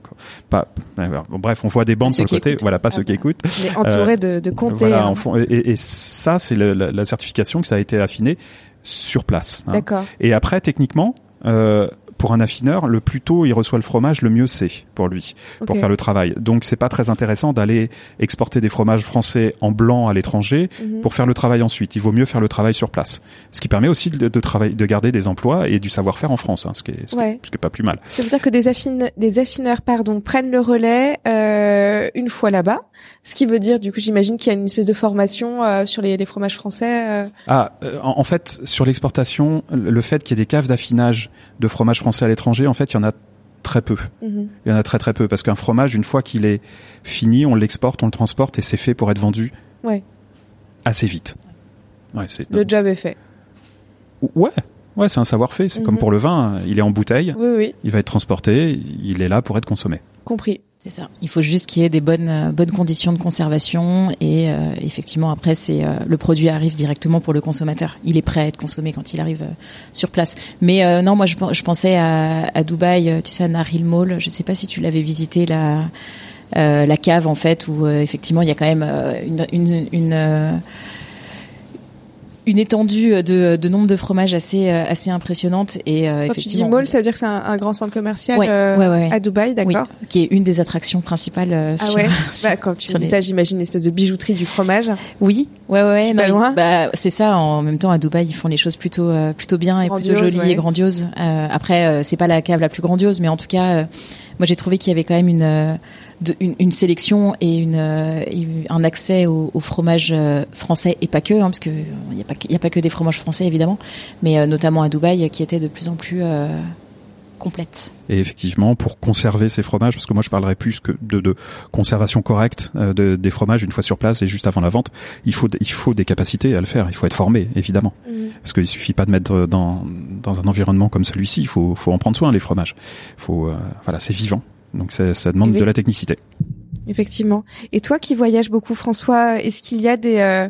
pas. euh, bon, bref, on voit des bandes sur le côté. écoutent. Voilà, pas Ah ceux qui écoutent. Mais entouré de, de comtés. Voilà, hein. fond- et, et- et ça, c'est la, la certification que ça a été affiné sur place. hein. D'accord. Et après, techniquement, euh, pour un affineur, le plus tôt il reçoit le fromage, le mieux c'est pour lui, pour faire le travail. Donc c'est pas très intéressant d'aller exporter des fromages français en blanc à l'étranger Mhm. pour faire le travail ensuite. Il vaut mieux faire le travail sur place. Ce qui permet aussi de, de travailler, de garder des emplois et du savoir-faire en France, hein, ce, qui est, ce, qui est- Ouais. ce qui est pas plus mal. Ça veut dire que des, affine- des affineurs pardon, prennent le relais euh, une fois là-bas. Ce qui veut dire, du coup, j'imagine qu'il y a une espèce de formation euh, sur les, les fromages français. euh. Ah, en, en fait, sur l'exportation, le fait qu'il y ait des caves d'affinage de fromage français à l'étranger, en fait, il y en a très peu. Mhm. Il y en a très très peu parce qu'un fromage, une fois qu'il est fini, on l'exporte, on le transporte et c'est fait pour être vendu Ouais. assez vite. Ouais, c'est Le job est fait. ouais, ouais, c'est un savoir-faire. C'est Mhm. comme pour le vin, il est en bouteille, Oui, oui, il va être transporté, il est là pour être consommé. compris. C'est ça. Il faut juste qu'il y ait des bonnes euh, bonnes conditions de conservation et euh, effectivement après c'est euh, le produit arrive directement pour le consommateur. Il est prêt à être consommé quand il arrive euh, sur place. Mais euh, non, moi je, je pensais à, à Dubaï, tu sais à Naril Mall. Je sais pas si tu l'avais visité la la cave en fait où effectivement il y a quand même une une, une une étendue de, de nombre de fromages assez euh, assez impressionnante et euh, Quand tu dis mall, ça veut dire que c'est un, un grand centre commercial Ouais, euh, ouais, ouais, ouais. à Dubaï, oui, d'accord qui est une des attractions principales euh, Ah sur, ouais sur- bah, Quand tu dis les- ça, j'imagine une espèce de bijouterie du fromage. Oui, ouais, ouais, non, ils- loin bah, c'est ça. En même temps, à Dubaï, ils font les choses plutôt, euh, plutôt bien et plutôt Grandiose, jolies ouais. et grandioses. Euh, après, euh, c'est pas la cave la plus grandiose, mais en tout cas, euh, moi, j'ai trouvé qu'il y avait quand même une, euh, une, une sélection et une, euh, un accès au, au fromage euh, français et pas que, hein, parce que euh, il y a a pas que des fromages français évidemment, mais notamment à Dubaï, qui était de plus en plus complète. Et effectivement, pour conserver ces fromages, parce que moi je parlerais plus que de, de conservation correcte euh, de, des fromages une fois sur place et juste avant la vente, il faut il faut des capacités à le faire. Il faut être formé, évidemment, parce qu'il suffit pas de mettre dans dans un environnement comme celui-ci. Il faut faut en prendre soin les fromages. Faut euh, voilà, c'est vivant. Donc ça, ça demande Oui. de la technicité. Effectivement. Et toi qui voyages beaucoup, François, est-ce qu'il y a des euh,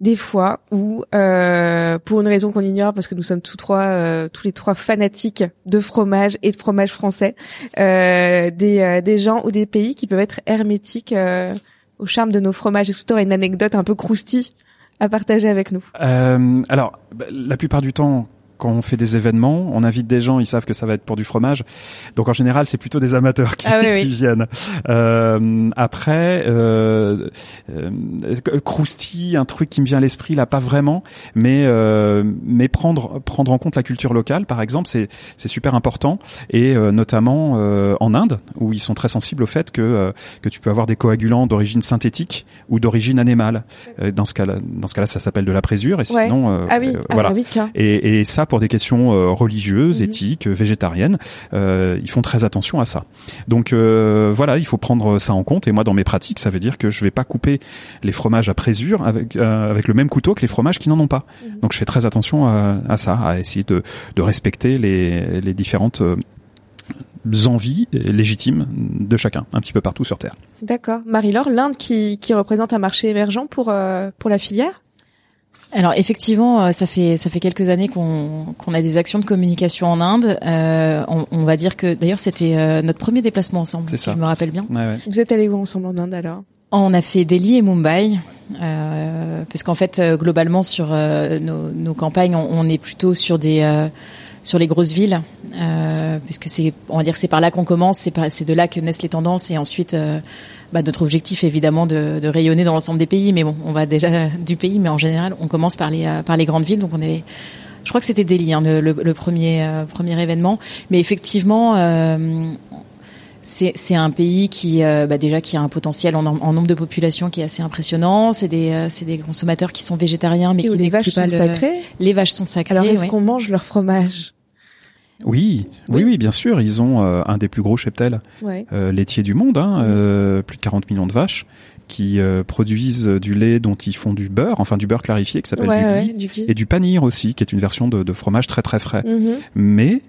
des fois où, euh, pour une raison qu'on ignore, parce que nous sommes tous trois, euh, tous les trois fanatiques de fromage et de fromage français, euh, des euh, des gens ou des pays qui peuvent être hermétiques euh, au charme de nos fromages Est-ce que tu aurais une anecdote un peu croustille à partager avec nous? Alors, bah, la plupart du temps, quand on fait des événements, on invite des gens, ils savent que ça va être pour du fromage. Donc en général, c'est plutôt des amateurs qui, Ah oui, oui. qui viennent. Euh, après, euh, euh, croustille, un truc qui me vient à l'esprit là, pas vraiment, mais euh, mais prendre prendre en compte la culture locale, par exemple, c'est c'est super important et euh, notamment euh, en Inde où ils sont très sensibles au fait que euh, que tu peux avoir des coagulants d'origine synthétique ou d'origine animale. Dans ce cas-là, dans ce cas-là, ça s'appelle de la présure et Ouais. sinon euh, Ah oui, ah voilà. bah oui. Et, et ça, pour des questions euh, religieuses, Mhm. éthiques, végétariennes, euh, ils font très attention à ça. Donc euh, voilà, il faut prendre ça en compte. Et moi, dans mes pratiques, ça veut dire que je vais pas couper les fromages à présure avec avec le même couteau que les fromages qui n'en ont pas. Mhm. Donc je fais très attention à, à ça, à essayer de, de respecter les, les différentes envies légitimes de chacun, un petit peu partout sur Terre. D'accord. Marie-Laure, l'Inde qui, qui représente un marché émergent pour, euh, pour la filière? Alors effectivement, euh, ça fait ça fait quelques années qu'on qu'on a des actions de communication en Inde. Euh, on, on va dire que d'ailleurs c'était euh, notre premier déplacement ensemble, C'est si ça. je me rappelle bien. Ouais, ouais. Vous êtes allés où ensemble en Inde alors? On a fait Delhi et Mumbai, euh, parce qu'en fait, euh, globalement, sur euh, nos, nos campagnes, on, on est plutôt sur des euh, sur les grosses villes, euh, puisque c'est, on va dire, c'est par là qu'on commence, c'est de là que naissent les tendances, et ensuite, euh, bah, notre objectif, évidemment, de, de rayonner dans l'ensemble des pays. Mais bon, on va déjà du pays, mais en général, on commence par les euh, par les grandes villes. Donc, on est je crois que c'était Delhi, hein, le, le, le premier euh, premier événement. Mais effectivement, euh, c'est un pays qui euh, bah déjà qui a un potentiel en, en nombre de population qui est assez impressionnant. C'est des c'est des consommateurs qui sont végétariens mais Et qui les vaches pas sont le- sacrées Les vaches sont sacrées. Alors est-ce ouais. qu'on mange leur fromage? Oui, oui, Oui. bien sûr. Ils ont euh, un des plus gros cheptels Ouais. euh, laitiers du monde, hein, euh, plus de 40 millions de vaches qui euh, produisent du lait dont ils font du beurre, enfin du beurre clarifié qui s'appelle Ouais, du ouais, ghee, du ghee. et du panir aussi, qui est une version de, de fromage très très frais. Mhm. Mais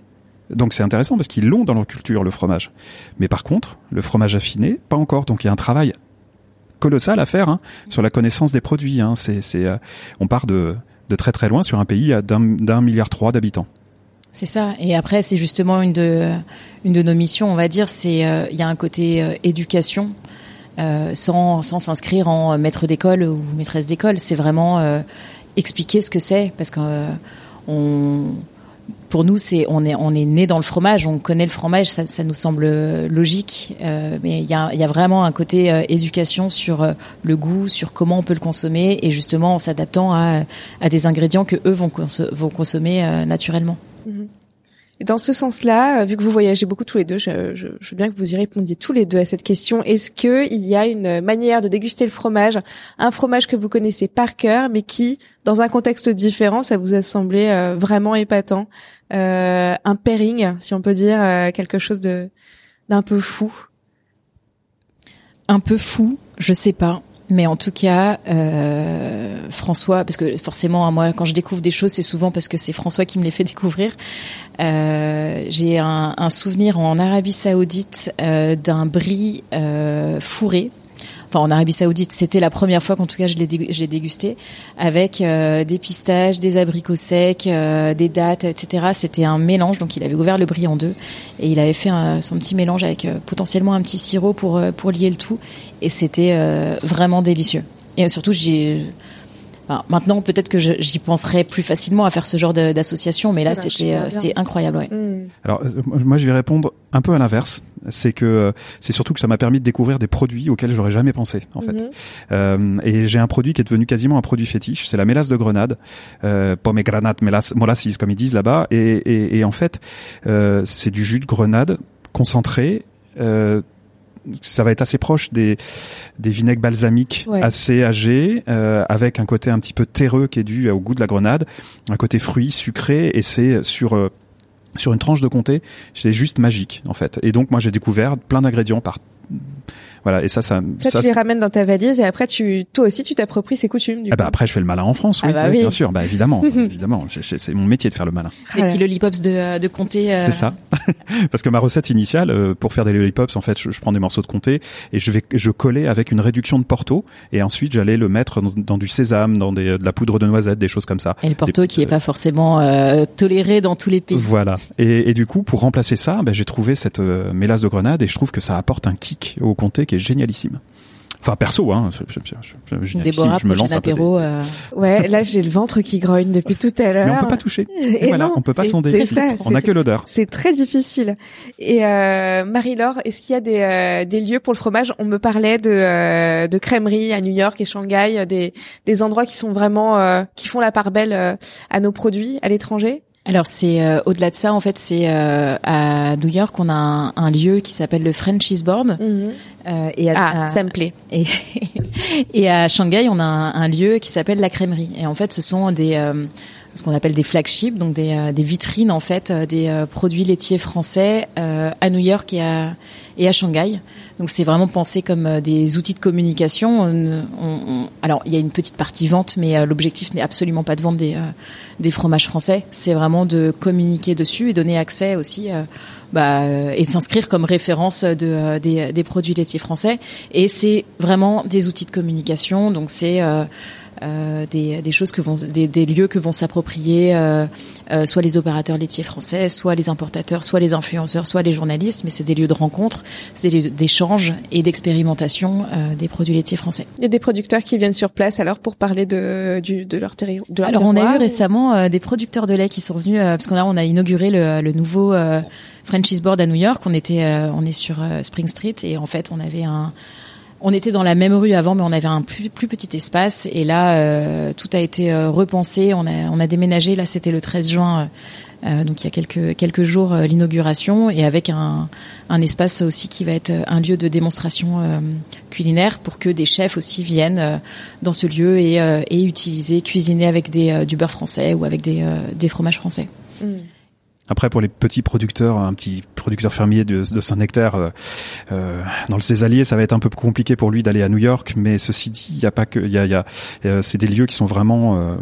donc c'est intéressant parce qu'ils l'ont dans leur culture le fromage. Mais par contre, le fromage affiné, pas encore. Donc il y a un travail colossal à faire hein, sur la connaissance des produits. Hein. C'est, c'est, euh, on part de, de très très loin sur un pays d'un milliard trois d'habitants. C'est ça. Et après, c'est justement une de nos missions, on va dire. C'est euh, il y a un côté euh, éducation, euh, sans s'inscrire en maître d'école ou maîtresse d'école. C'est vraiment expliquer ce que c'est, parce que pour nous, on est né dans le fromage, on connaît le fromage, ça, nous semble logique. mais il y a vraiment un côté éducation sur le goût, sur comment on peut le consommer, et justement en s'adaptant à des ingrédients que eux vont vont consommer euh, dans ce sens-là, euh, vu que vous voyagez beaucoup tous les deux, je, je, je veux bien que vous y répondiez tous les deux à cette question. Est-ce que il y a une manière de déguster le fromage, un fromage que vous connaissez par cœur, mais qui, dans un contexte différent, ça vous a semblé euh, vraiment épatant, euh, un pairing, si on peut dire, euh, quelque chose de d'un peu fou? un peu fou, je sais pas. Mais en tout cas, euh, François, parce que forcément, hein, moi, quand je découvre des choses, c'est souvent parce que c'est François qui me les fait découvrir. Euh, J'ai un, souvenir en Arabie Saoudite euh, d'un brie fourré. Enfin, en Arabie Saoudite, c'était la première fois qu'en tout cas je l'ai dégusté avec euh, des pistaches, des abricots secs, euh, des dattes, etc. C'était un mélange. Donc, il avait ouvert le brie en deux et il avait fait son petit mélange avec euh, potentiellement un petit sirop pour pour lier le tout et c'était vraiment délicieux. Et surtout, j'ai enfin, maintenant peut-être que j'y penserais plus facilement à faire ce genre d'association, mais là Voilà, je c'était euh, c'était incroyable. Ouais. Hmm. Alors euh, moi je vais répondre un peu à l'inverse. C'est que euh, c'est surtout que ça m'a permis de découvrir des produits auxquels j'aurais jamais pensé en fait. Mhm. Euh, et j'ai un produit qui est devenu quasiment un produit fétiche, c'est la mélasse de grenade, euh, pomegranate mélasse, molasses comme ils disent là-bas. Et, et, et en fait, euh, c'est du jus de grenade concentré. Euh, ça va être assez proche des, des vinaigres balsamiques Ouais. assez âgés, euh, avec un côté un petit peu terreux qui est dû au goût de la grenade, un côté fruit sucré, et c'est sur euh, sur une tranche de comté, c'est juste magique en fait. Et donc moi j'ai découvert plein d'ingrédients par voilà et ça ça, Ça, ça, tu les ramènes dans ta valise et après, tu, toi aussi, tu t'appropries ces coutumes. Du ah bah coup. après je fais le malin en France, Ah oui, bah oui, bien sûr, bah évidemment, évidemment, c'est- mon métier de faire le malin. Les petits lollipops de de comté. euh, C'est ça. Parce que ma recette initiale euh, pour faire des lollipops, en fait, je, je prends des morceaux de comté et je vais je collais avec une réduction de Porto et ensuite j'allais le mettre dans, dans du sésame, dans des, de la poudre de noisette, des choses comme ça. Et le Porto Des- qui est pas forcément euh, toléré dans tous les pays. Voilà. Et, et du coup, pour remplacer ça, ben, j'ai trouvé cette euh, mélasse de grenade et je trouve que ça apporte un kick au comté qui est génialissime. Enfin perso, hein. Déborah, je me lance apéro. Euh... Ouais, là j'ai le ventre qui grogne depuis tout à l'heure. Mais on peut pas toucher. Et, voilà, on peut pas sonder. on a que l'odeur. C'est très difficile. Et euh, Marie-Laure, est-ce qu'il y a des, euh, des lieux pour le fromage? On me parlait de, euh, de crèmeries à New York et Shanghai, des, des endroits qui sont vraiment euh, qui font la part belle à nos produits à l'étranger. Alors c'est au-delà de ça en fait c'est à New York on a un, un lieu qui s'appelle le French Cheeseboard mm euh, et à, ah, ça me plaît. Et, et à Shanghai, on a un, un, lieu qui s'appelle la Crèmerie. Et en fait, ce sont des euh, ce qu'on appelle des flagships, donc des, euh, des vitrines en fait des produits laitiers français à New York et à et à Shanghai. Donc c'est vraiment pensé comme des outils de communication. On, on, alors il y a une petite partie vente, mais l'objectif n'est absolument pas de vendre des, des fromages français. C'est vraiment de communiquer dessus et donner accès aussi bah, euh, et de s'inscrire comme référence de, euh, des, des, produits laitiers français. Et c'est vraiment des outils de communication. Donc c'est euh, euh, des, des, choses que vont, des, des lieux que vont s'approprier euh, euh, soit les opérateurs laitiers français, soit les importateurs, soit les influenceurs, soit les journalistes. Mais c'est des lieux de rencontre, c'est des lieux d'échange et d'expérimentation des produits laitiers français. Il y a des producteurs qui viennent sur place alors pour parler de, du, de leur territoire. Alors on a eu récemment des producteurs de lait qui sont venus parce qu'on a on a inauguré le, le nouveau Frenchies Board à New York. On était, euh, on est sur euh, Spring Street et en fait, on avait un, on était dans la même rue avant, mais on avait un plus, petit espace. Et là, euh, tout a été repensé. On a, déménagé. Là, c'était le 13 juin. donc il y a quelques jours l'inauguration et avec un, espace aussi qui va être un lieu de démonstration culinaire pour que des chefs aussi viennent dans ce lieu et, et utiliser cuisiner avec du beurre français ou avec des des fromages français. Mmh. Après, pour les petits producteurs, un petit producteur fermier de, Saint-Nectaire, euh, euh, dans le Césalier, ça va être un peu compliqué pour lui d'aller à New York. Mais ceci dit, il y a pas que, il y a, y a euh, c'est des lieux qui sont vraiment, euh,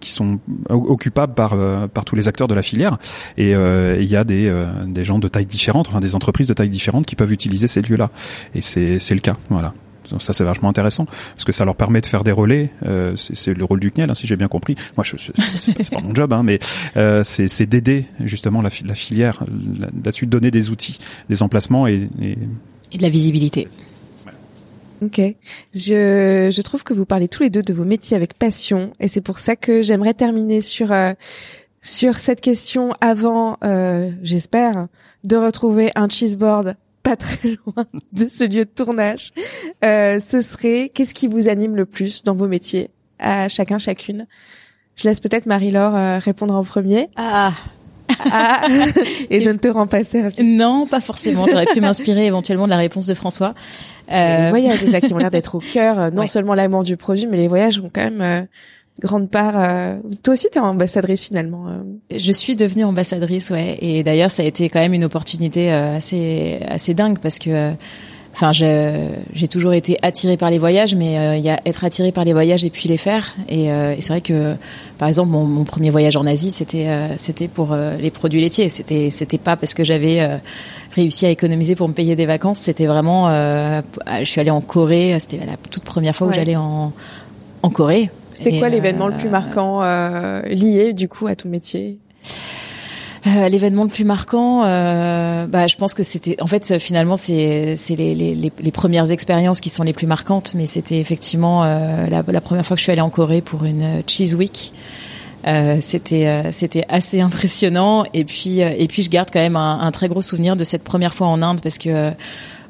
qui sont occupables par par tous les acteurs de la filière. Et il y a des des gens de taille différente, enfin des entreprises de taille différente qui peuvent utiliser ces lieux-là. Et c'est c'est le cas, voilà. Donc ça c'est vachement intéressant parce que ça leur permet de faire des relais. Euh, c'est le rôle du CNEL, hein, si j'ai bien compris. Moi, je, c'est pas, pas mon job, hein, mais euh, c'est d'aider justement la, la filière là-dessus, de donner des outils, des emplacements et, et... et de la visibilité. Ok. Je, je trouve que vous parlez tous les deux de vos métiers avec passion et c'est pour ça que j'aimerais terminer sur euh, sur cette question avant, euh, j'espère, de retrouver un cheeseboard pas très loin de ce lieu de tournage, euh, ce serait qu'est-ce qui vous anime le plus dans vos métiers à chacun chacune? Je laisse peut-être Marie-Laure euh, répondre en premier. Ah. ah. et je ne te rends pas service. Non, pas forcément. J'aurais pu m'inspirer éventuellement de la réponse de François. Euh... Les voyages qui ont l'air d'être au cœur, euh, non seulement l'amour du produit, mais les voyages ont quand même euh, grande part. Euh, toi aussi, tu es ambassadrice finalement. Euh. Je suis devenue ambassadrice, ouais. Et d'ailleurs, ça a été quand même une opportunité euh, assez assez dingue parce que. Enfin, j'ai toujours été attirée par les voyages, mais il y a être attirée par les voyages et puis les faire. Et, et c'est vrai que, par exemple, mon, mon, premier voyage en Asie, c'était c'était pour les produits laitiers. C'était c'était pas parce que j'avais réussi à économiser pour me payer des vacances. C'était vraiment, je suis allée en Corée. C'était la toute première fois où j'allais en en Corée. C'était quoi l'événement le plus euh, marquant euh, lié du coup à ton métier? Euh, l'événement le plus marquant, euh, bah, je pense que c'était, en fait, finalement, c'est c'est les, les, les, premières expériences qui sont les plus marquantes, mais c'était effectivement euh, la, la, première fois que je suis allée en Corée pour une Cheese Week. Euh, c'était c'était assez impressionnant et puis et puis je garde quand même un, un, très gros souvenir de cette première fois en Inde parce que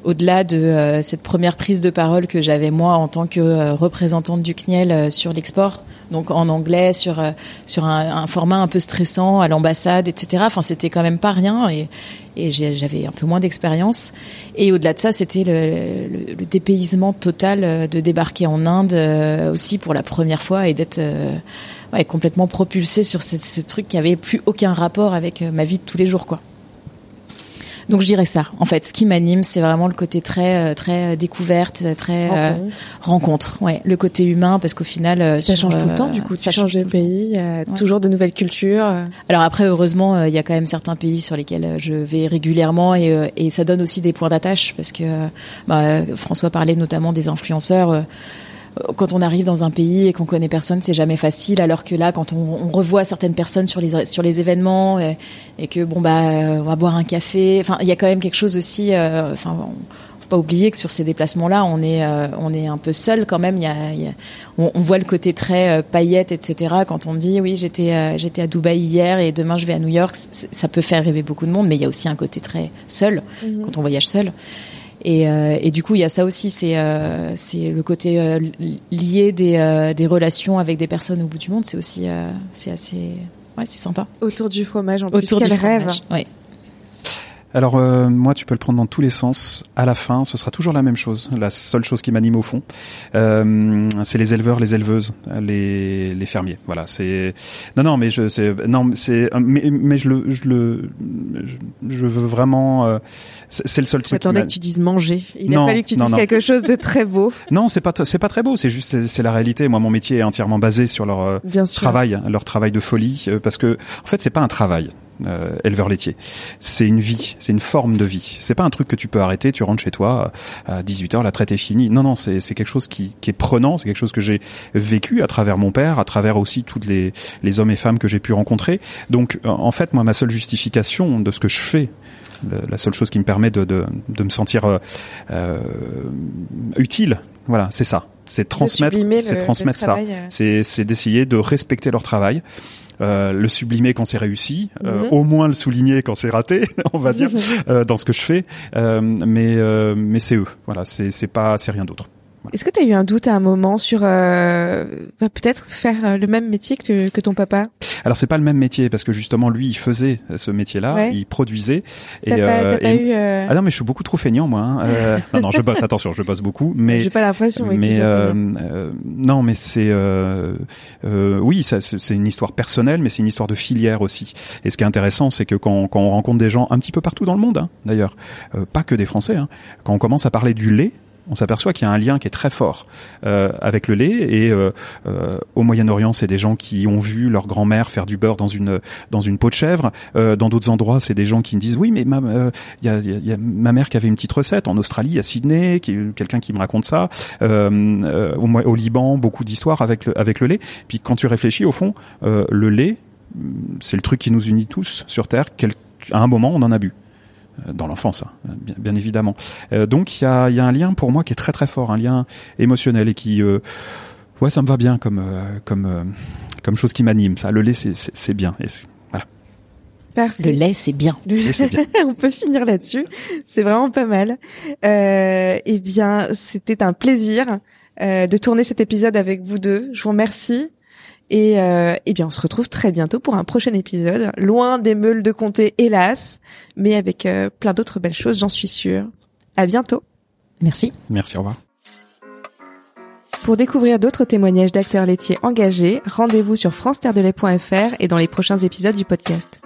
au-delà de euh, cette première prise de parole que j'avais moi en tant que euh, représentante du CNIEL euh, sur l'export, donc en anglais, sur sur un, un, format un peu stressant à l'ambassade, etc. Enfin, c'était quand même pas rien et, et j'avais un peu moins d'expérience. Et au-delà de ça, c'était le, le, dépaysement total de débarquer en Inde aussi pour la première fois et d'être ouais, complètement propulsé sur ce, ce truc qui avait plus aucun rapport avec ma vie de tous les jours, quoi. Donc je dirais ça. En fait, ce qui m'anime, c'est vraiment le côté très euh, très euh, découverte, très euh, rencontre. Ouais, le côté humain, parce qu'au final, ça change tout le temps. Du coup, ça change de pays, toujours de nouvelles cultures. Alors après, heureusement, il y a quand même certains pays sur lesquels je vais régulièrement et, et ça donne aussi des points d'attache parce que bah, François parlait notamment des influenceurs quand on arrive dans un pays et qu'on connaît personne, c'est jamais facile. Alors que là, quand on, on, revoit certaines personnes sur les sur les événements et, que bon bah on va boire un café, enfin il y a quand même quelque chose aussi. Euh, enfin, pas oublier que sur ces déplacements-là, on est euh, on est un peu seul quand même. Il y a, il y a on, on, voit le côté très euh, paillette, etc. Quand on dit oui, j'étais euh, j'étais à Dubaï hier et demain je vais à New York, ça peut faire rêver beaucoup de monde, mais il y a aussi un côté très seul mhm. quand on voyage seul. Et, euh, et, du coup, il y a ça aussi, c'est euh, c'est le côté euh, lié des, des relations avec des personnes au bout du monde. C'est aussi c'est assez ouais, c'est sympa. Autour du fromage, en Autour plus, quel rêve. Ouais. Alors euh, moi, tu peux le prendre dans tous les sens. À la fin, ce sera toujours la même chose. La seule chose qui m'anime au fond, euh, c'est les éleveurs, les éleveuses, les, les fermiers. Voilà, c'est non non mais je c'est non c'est mais, mais je le je le je veux vraiment euh, c'est le seul truc. J'attendais que tu dises manger. Il a fallu que tu dises quelque chose de très beau. Non, c'est pas c'est pas très beau. C'est juste c'est la réalité. Moi, mon métier est entièrement basé sur leur euh, travail, leur travail de folie, euh, parce que en fait, c'est pas un travail euh, éleveur laitier. C'est une vie, c'est une forme de vie. C'est pas un truc que tu peux arrêter, tu rentres chez toi à 18h, la traite est finie. Non, non, c'est quelque chose qui, qui est prenant, c'est quelque chose que j'ai vécu à travers mon père, à travers aussi tous les, les hommes et femmes que j'ai pu rencontrer. Donc, en fait, moi, ma seule justification de ce que je fais la seule chose qui me permet de, de, de me sentir euh, euh utile. Voilà, c'est ça. C'est transmettre, c'est transmettre ça. Euh. C'est d'essayer de respecter leur travail, euh, le sublimer quand c'est réussi, euh, mhm. au moins le souligner quand c'est raté, on va dire, euh, dans ce que je fais. mais mais c'est eux. Voilà, c'est pas c'est rien d'autre. Est-ce que tu as eu un doute à un moment sur euh, bah, peut-être faire le même métier que, que ton papa? Alors c'est pas le même métier parce que justement lui il faisait ce métier-là, il produisait. Et, euh, eu, euh... Ah non mais je suis beaucoup trop feignant moi. Hein. Euh, non non je bosse attention je bosse beaucoup mais j'ai pas l'impression. Mais euh, non mais c'est oui c'est une histoire personnelle mais c'est une histoire de filière aussi. Et ce qui est intéressant c'est que quand, quand on rencontre des gens un petit peu partout dans le monde hein, d'ailleurs, pas que des Français, hein, quand on commence à parler du lait on s'aperçoit qu'il y a un lien qui est très fort euh, avec le lait. Et euh, euh, au Moyen-Orient, c'est des gens qui ont vu leur grand-mère faire du beurre dans une dans une peau de chèvre. dans d'autres endroits, c'est des gens qui me disent oui, mais il y, a, ma mère qui avait une petite recette en Australie, à Sydney, quelqu'un qui me raconte ça. Au, au, Liban, beaucoup d'histoires avec le avec le lait. Puis quand tu réfléchis, au fond, le lait, c'est le truc qui nous unit tous sur Terre. à un moment, on en a bu. Euh, dans l'enfance, hein, bien, bien, évidemment. Euh, donc il y a, y a, un lien pour moi qui est très très fort, un lien émotionnel et qui, euh, ouais, ça me va bien comme comme comme chose qui m'anime. Ça, le lait, c'est bien. Et voilà. Parfait. Le lait, c'est bien. bien. On peut finir là-dessus. C'est vraiment pas mal. Euh, eh bien, c'était un plaisir de tourner cet épisode avec vous deux. Je vous remercie. Et euh, eh bien, on se retrouve très bientôt pour un prochain épisode, loin des meules de comté, hélas, mais avec euh, plein d'autres belles choses, j'en suis sûre. À bientôt. Merci. Merci, au revoir. Pour découvrir d'autres témoignages d'acteurs laitiers engagés, rendez-vous sur france et dans les prochains épisodes du podcast.